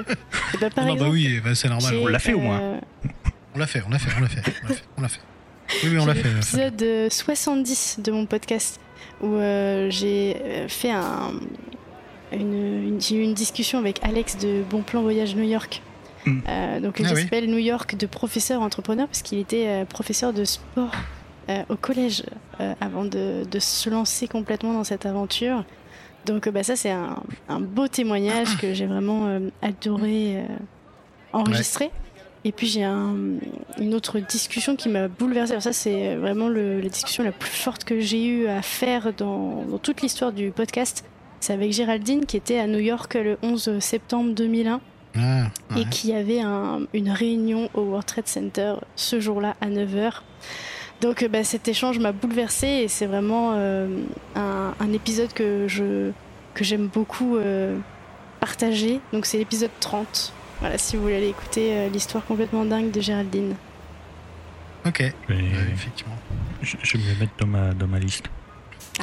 Et bah, par non, exemple, bah oui, bah, c'est normal. on l'a fait, au moins. euh, On l'a fait, on l'a fait, on l'a fait, on l'a fait, on l'a fait. Oui, oui, on l'a fait. l'épisode euh, 70 de mon podcast où euh, j'ai euh, fait un, une, une- j'ai eu une discussion avec Alex de Bon Plan Voyage New York. Mm. Euh, donc, Ah il oui. s'appelle New York de professeur entrepreneur parce qu'il était euh, professeur de sport euh, au collège euh, avant de, de se lancer complètement dans cette aventure. Donc, euh, bah, ça, c'est un, un beau témoignage <coughs> que j'ai vraiment euh, adoré euh, enregistrer. Et puis j'ai un- une autre discussion qui m'a bouleversée. Alors ça, c'est vraiment le- la discussion la plus forte que j'ai eu à faire dans, dans toute l'histoire du podcast. C'est avec Géraldine qui était à New York le 11 septembre 2001 Ah, ouais. et qui avait un- une réunion au World Trade Center ce jour-là à 9h. Donc euh, bah, cet échange m'a bouleversée et c'est vraiment euh, un, un épisode que je que j'aime beaucoup euh, partager. Donc c'est l'épisode 30. Voilà, si vous voulez aller écouter euh, l'histoire complètement dingue de Géraldine. Ok, effectivement. je, je vais me le mettre dans ma, dans ma liste.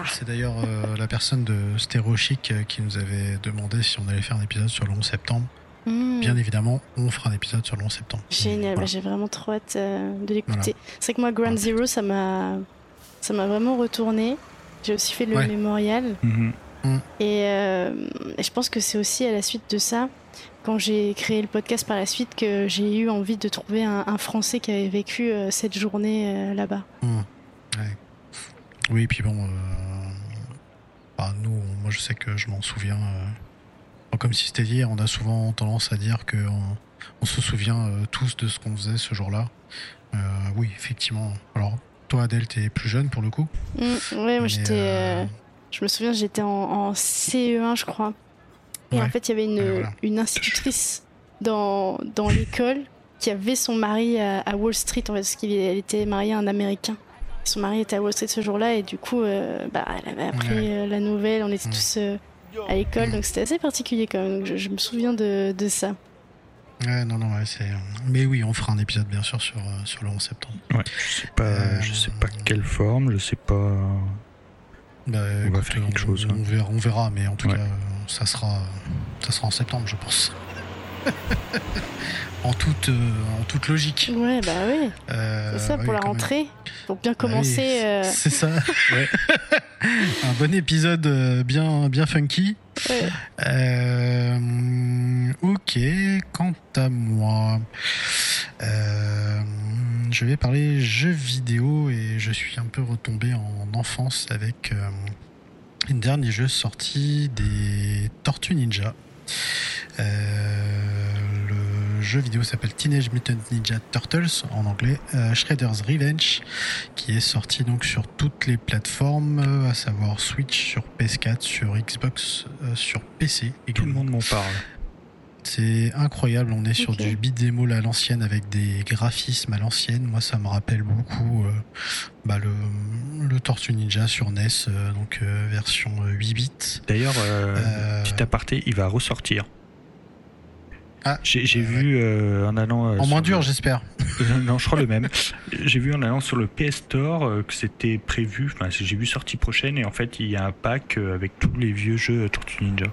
C'est d'ailleurs euh, la personne de Stéréochic euh, qui nous avait demandé si on allait faire un épisode sur le 11 septembre. Mmh. Bien évidemment, on fera un épisode sur le 11 septembre. Génial, Voilà. bah, j'ai vraiment trop hâte euh, de l'écouter. Voilà. C'est vrai que moi, Ground Zero, ça m'a, ça m'a vraiment retourné. J'ai aussi fait le Ouais. mémorial. Mhm. Et, euh, et je pense que c'est aussi à la suite de ça, quand j'ai créé le podcast par la suite, que j'ai eu envie de trouver un, un Français qui avait vécu euh, cette journée euh, là-bas. Ouais. Oui, puis bon, euh, bah, nous, moi je sais que je m'en souviens. comme si c'était hier, on a souvent tendance à dire que on, on se souvient tous de ce qu'on faisait ce jour-là. Oui, effectivement. Alors, toi, Adèle, t'es plus jeune pour le coup. Mm, ouais, moi j'étais. je me souviens, j'étais en, en CE1, je crois. Et Ouais. en fait, il y avait une, Ouais, voilà. une institutrice dans, dans l'école qui avait son mari à, à Wall Street, en fait, parce qu'elle était mariée à un Américain. Son mari était à Wall Street ce jour-là, et du coup, euh, bah, elle avait appris Ouais. euh, la nouvelle, on était Mm. tous euh, à l'école, donc c'était assez particulier quand même. Donc je, je me souviens de, de ça. Ouais, non, non, ouais, c'est. Mais oui, on fera un épisode bien sûr sur, sur le 11 septembre. Ouais, je sais pas, Euh, je sais pas quelle forme, je sais pas. Bah, On va écoute, faire quelque chose, On, hein. verra, on verra, mais en tout Ouais. cas, ça sera, ça sera en septembre, je pense. <laughs> en toute, euh, en toute logique. Ouais, bah oui. Euh, C'est ça, ouais, pour la même. rentrée. Pour bien Ah oui, commencer. euh, <laughs> C'est ça. <laughs> Un bon épisode bien, bien funky. ouais. Euh, ok, quant à moi, je vais parler jeux vidéo et je suis un peu retombé en enfance avec euh, un dernier jeu sorti des Tortues Ninja. Euh, le jeu vidéo s'appelle Teenage Mutant Ninja Turtles en anglais, euh, Shredder's Revenge, qui est sorti donc sur toutes les plateformes, à savoir Switch, sur PS4, sur Xbox, euh, sur PC Tout le monde m'en parle. C'est incroyable, on est sur du beat'em à l'ancienne avec des graphismes à l'ancienne. Moi, ça me rappelle beaucoup euh, bah, le, le Tortue Ninja sur NES, euh, donc euh, version euh, 8 bits. D'ailleurs, euh, Euh, petit aparté, il va ressortir. Ah, J'ai j'ai euh, vu euh, en allant. euh, En moins dur, le- j'espère. <laughs> Non, je crois le même. J'ai vu en allant sur le PS Store euh, que c'était prévu. Enfin, j'ai vu sortie prochaine et en fait, il y a un pack euh, avec tous les vieux jeux Tortue Ninja.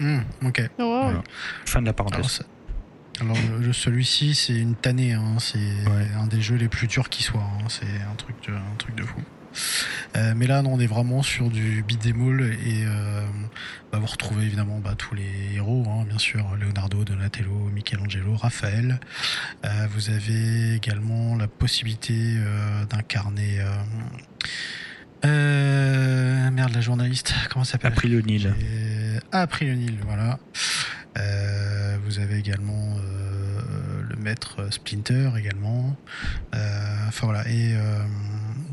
Hmm, ok. Oh, wow. Voilà. Fin de la Alors, parenthèse. alors, le- le- celui-ci, c'est une tannée. hein. C'est Ouais. un des jeux les plus durs qui soit. hein. C'est un truc de, un truc de fou. Euh, mais là, non, on est vraiment sur du beat'em et euh, bah, vous retrouvez évidemment bah, tous les héros, hein, bien sûr, Leonardo, Donatello, Michelangelo, Raphaël. Euh, vous avez également la possibilité euh, d'incarner. Euh, merde, la journaliste, comment ça s'appelle April O'Neil. j'ai- Ah, April O'Neil, voilà. Euh, vous avez également euh, le maître Splinter également. Euh, Enfin voilà, et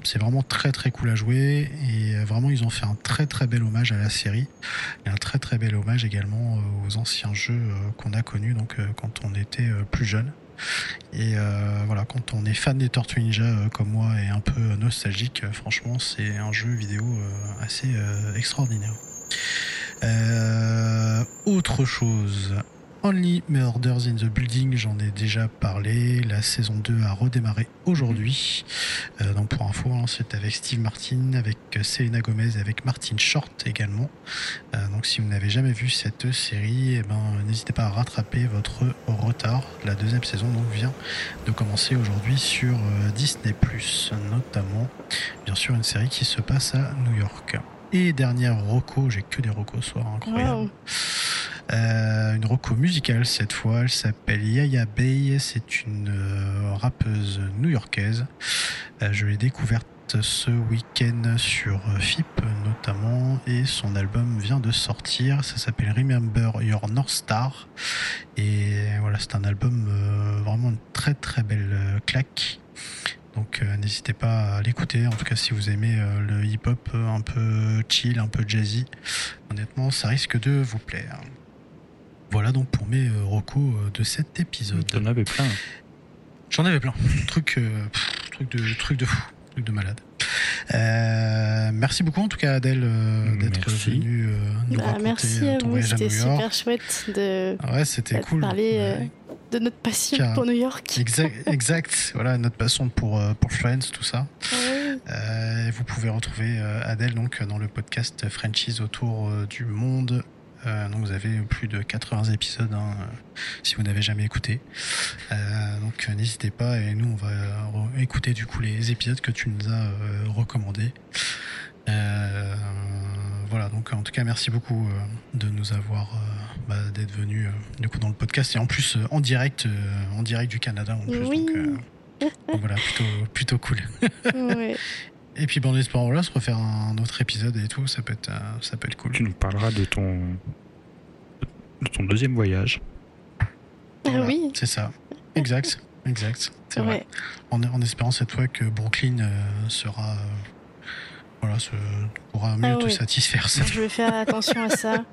c'est vraiment très très cool à jouer. Et vraiment, ils ont fait un très très bel hommage à la série. Et un très très bel hommage également aux anciens jeux qu'on a connus donc quand on était plus jeune. Et euh, voilà, quand on est fan des Tortues Ninja euh, comme moi et un peu nostalgique, euh, franchement, c'est un jeu vidéo assez extraordinaire. Autre chose. Only Murders in the Building, j'en ai déjà parlé. La saison 2 a redémarré aujourd'hui. Euh, donc pour info, hein, c'est avec Steve Martin, avec euh, Selena Gomez avec Martin Short également. Euh, donc si vous n'avez jamais vu cette série, eh ben, n'hésitez pas à rattraper votre retard. La deuxième saison donc, vient de commencer aujourd'hui sur euh, Disney ⁇ notamment. Bien sûr une série qui se passe à New York. Et dernière roco, j'ai que des rocos ce soir, incroyable. Euh, une roco musicale cette fois, elle s'appelle Yaya Bay, c'est une euh, rappeuse new-yorkaise. Euh, je l'ai découverte ce week-end sur FIP notamment et son album vient de sortir, ça s'appelle Remember Your North Star et voilà c'est un album vraiment une très très belle claque. Donc n'hésitez pas à l'écouter, en tout cas si vous aimez le hip-hop un peu chill, un peu jazzy, honnêtement ça risque de vous plaire. Voilà donc pour mes euh, recos euh, de cet épisode. T'en avais plein. J'en avais plein. <laughs> Truc, euh, pff, truc de, truc de fou, truc de malade. Euh, merci beaucoup en tout cas Adèle euh, d'être venue euh, nous Bah, raconter merci à ton vous, voyage à c'était New York. super chouette de, Ah Ouais, c'était cool. parler euh, Ouais. de notre passion Car- pour New York. Exact, <laughs> exact. Voilà notre passion pour pour Friends, tout ça. Ouais. Euh, vous pouvez retrouver Adèle donc dans le podcast Frenchies autour du monde. Euh, donc vous avez plus de 80 épisodes hein, euh, si vous n'avez jamais écouté. Euh, donc n'hésitez pas et nous on va écouter du coup les épisodes que tu nous as euh, recommandés. Voilà donc en tout cas merci beaucoup de nous avoir bah, d'être venu du coup dans le podcast et en plus en direct en direct du Canada en plus Oui. donc, donc voilà plutôt plutôt cool. Ouais. <laughs> Et puis, ben, en espérant voilà, se refaire un autre épisode et tout, ça peut être, euh, ça peut être cool. Tu nous parleras de ton de ton deuxième voyage. Ah Voilà, oui, C'est ça. Exact. Exact. C'est vrai. En, en espérant cette fois que Brooklyn euh, sera. euh, voilà, se, pourra mieux Ah te oui. satisfaire. ça. je vais faire attention à ça.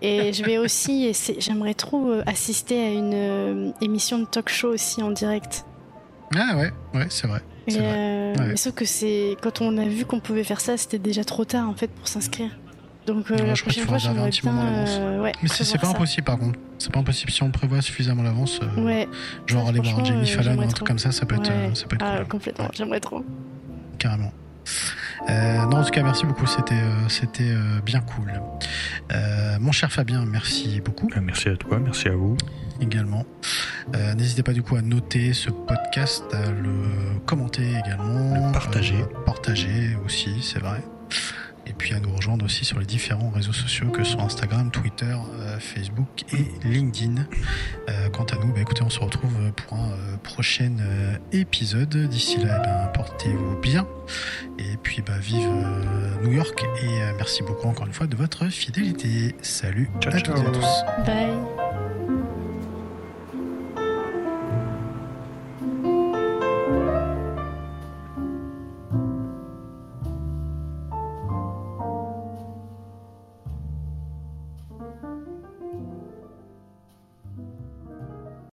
Et je vais aussi, j'aimerais trop euh, assister à une euh, émission de talk show aussi en direct. Ah ouais, ouais, c'est vrai. Euh, Ouais. Mais sauf que c'est quand on a vu qu'on pouvait faire ça, c'était déjà trop tard en fait pour s'inscrire. Donc euh, la je crois qu'il prochaine fois, j'aimerais petit moment à bien. l'avance. euh, ouais, Mais c'est pas ça. impossible par contre. C'est pas impossible si on le prévoit suffisamment à l'avance. euh, Ouais, genre ça, aller voir Jamie euh, Fallon ou un truc comme ça, ça peut être, ouais. euh, ça peut être Ah, cool. complètement, j'aimerais trop. carrément. non, en tout cas, merci beaucoup. C'était c'était bien cool. mon cher Fabien, merci beaucoup. Merci à toi, merci à vous également. N'hésitez pas du coup à noter ce podcast, à le commenter également, le partager, partager aussi, c'est vrai et puis à nous rejoindre aussi sur les différents réseaux sociaux que sont Instagram, Twitter, euh, Facebook et LinkedIn. Euh, quant à nous, bah, écoutez, on se retrouve pour un euh, prochain épisode. D'ici là, eh ben, portez-vous bien et puis bah, vive New York et merci beaucoup encore une fois de votre fidélité. Salut ciao, à toutes et à tous. Bye.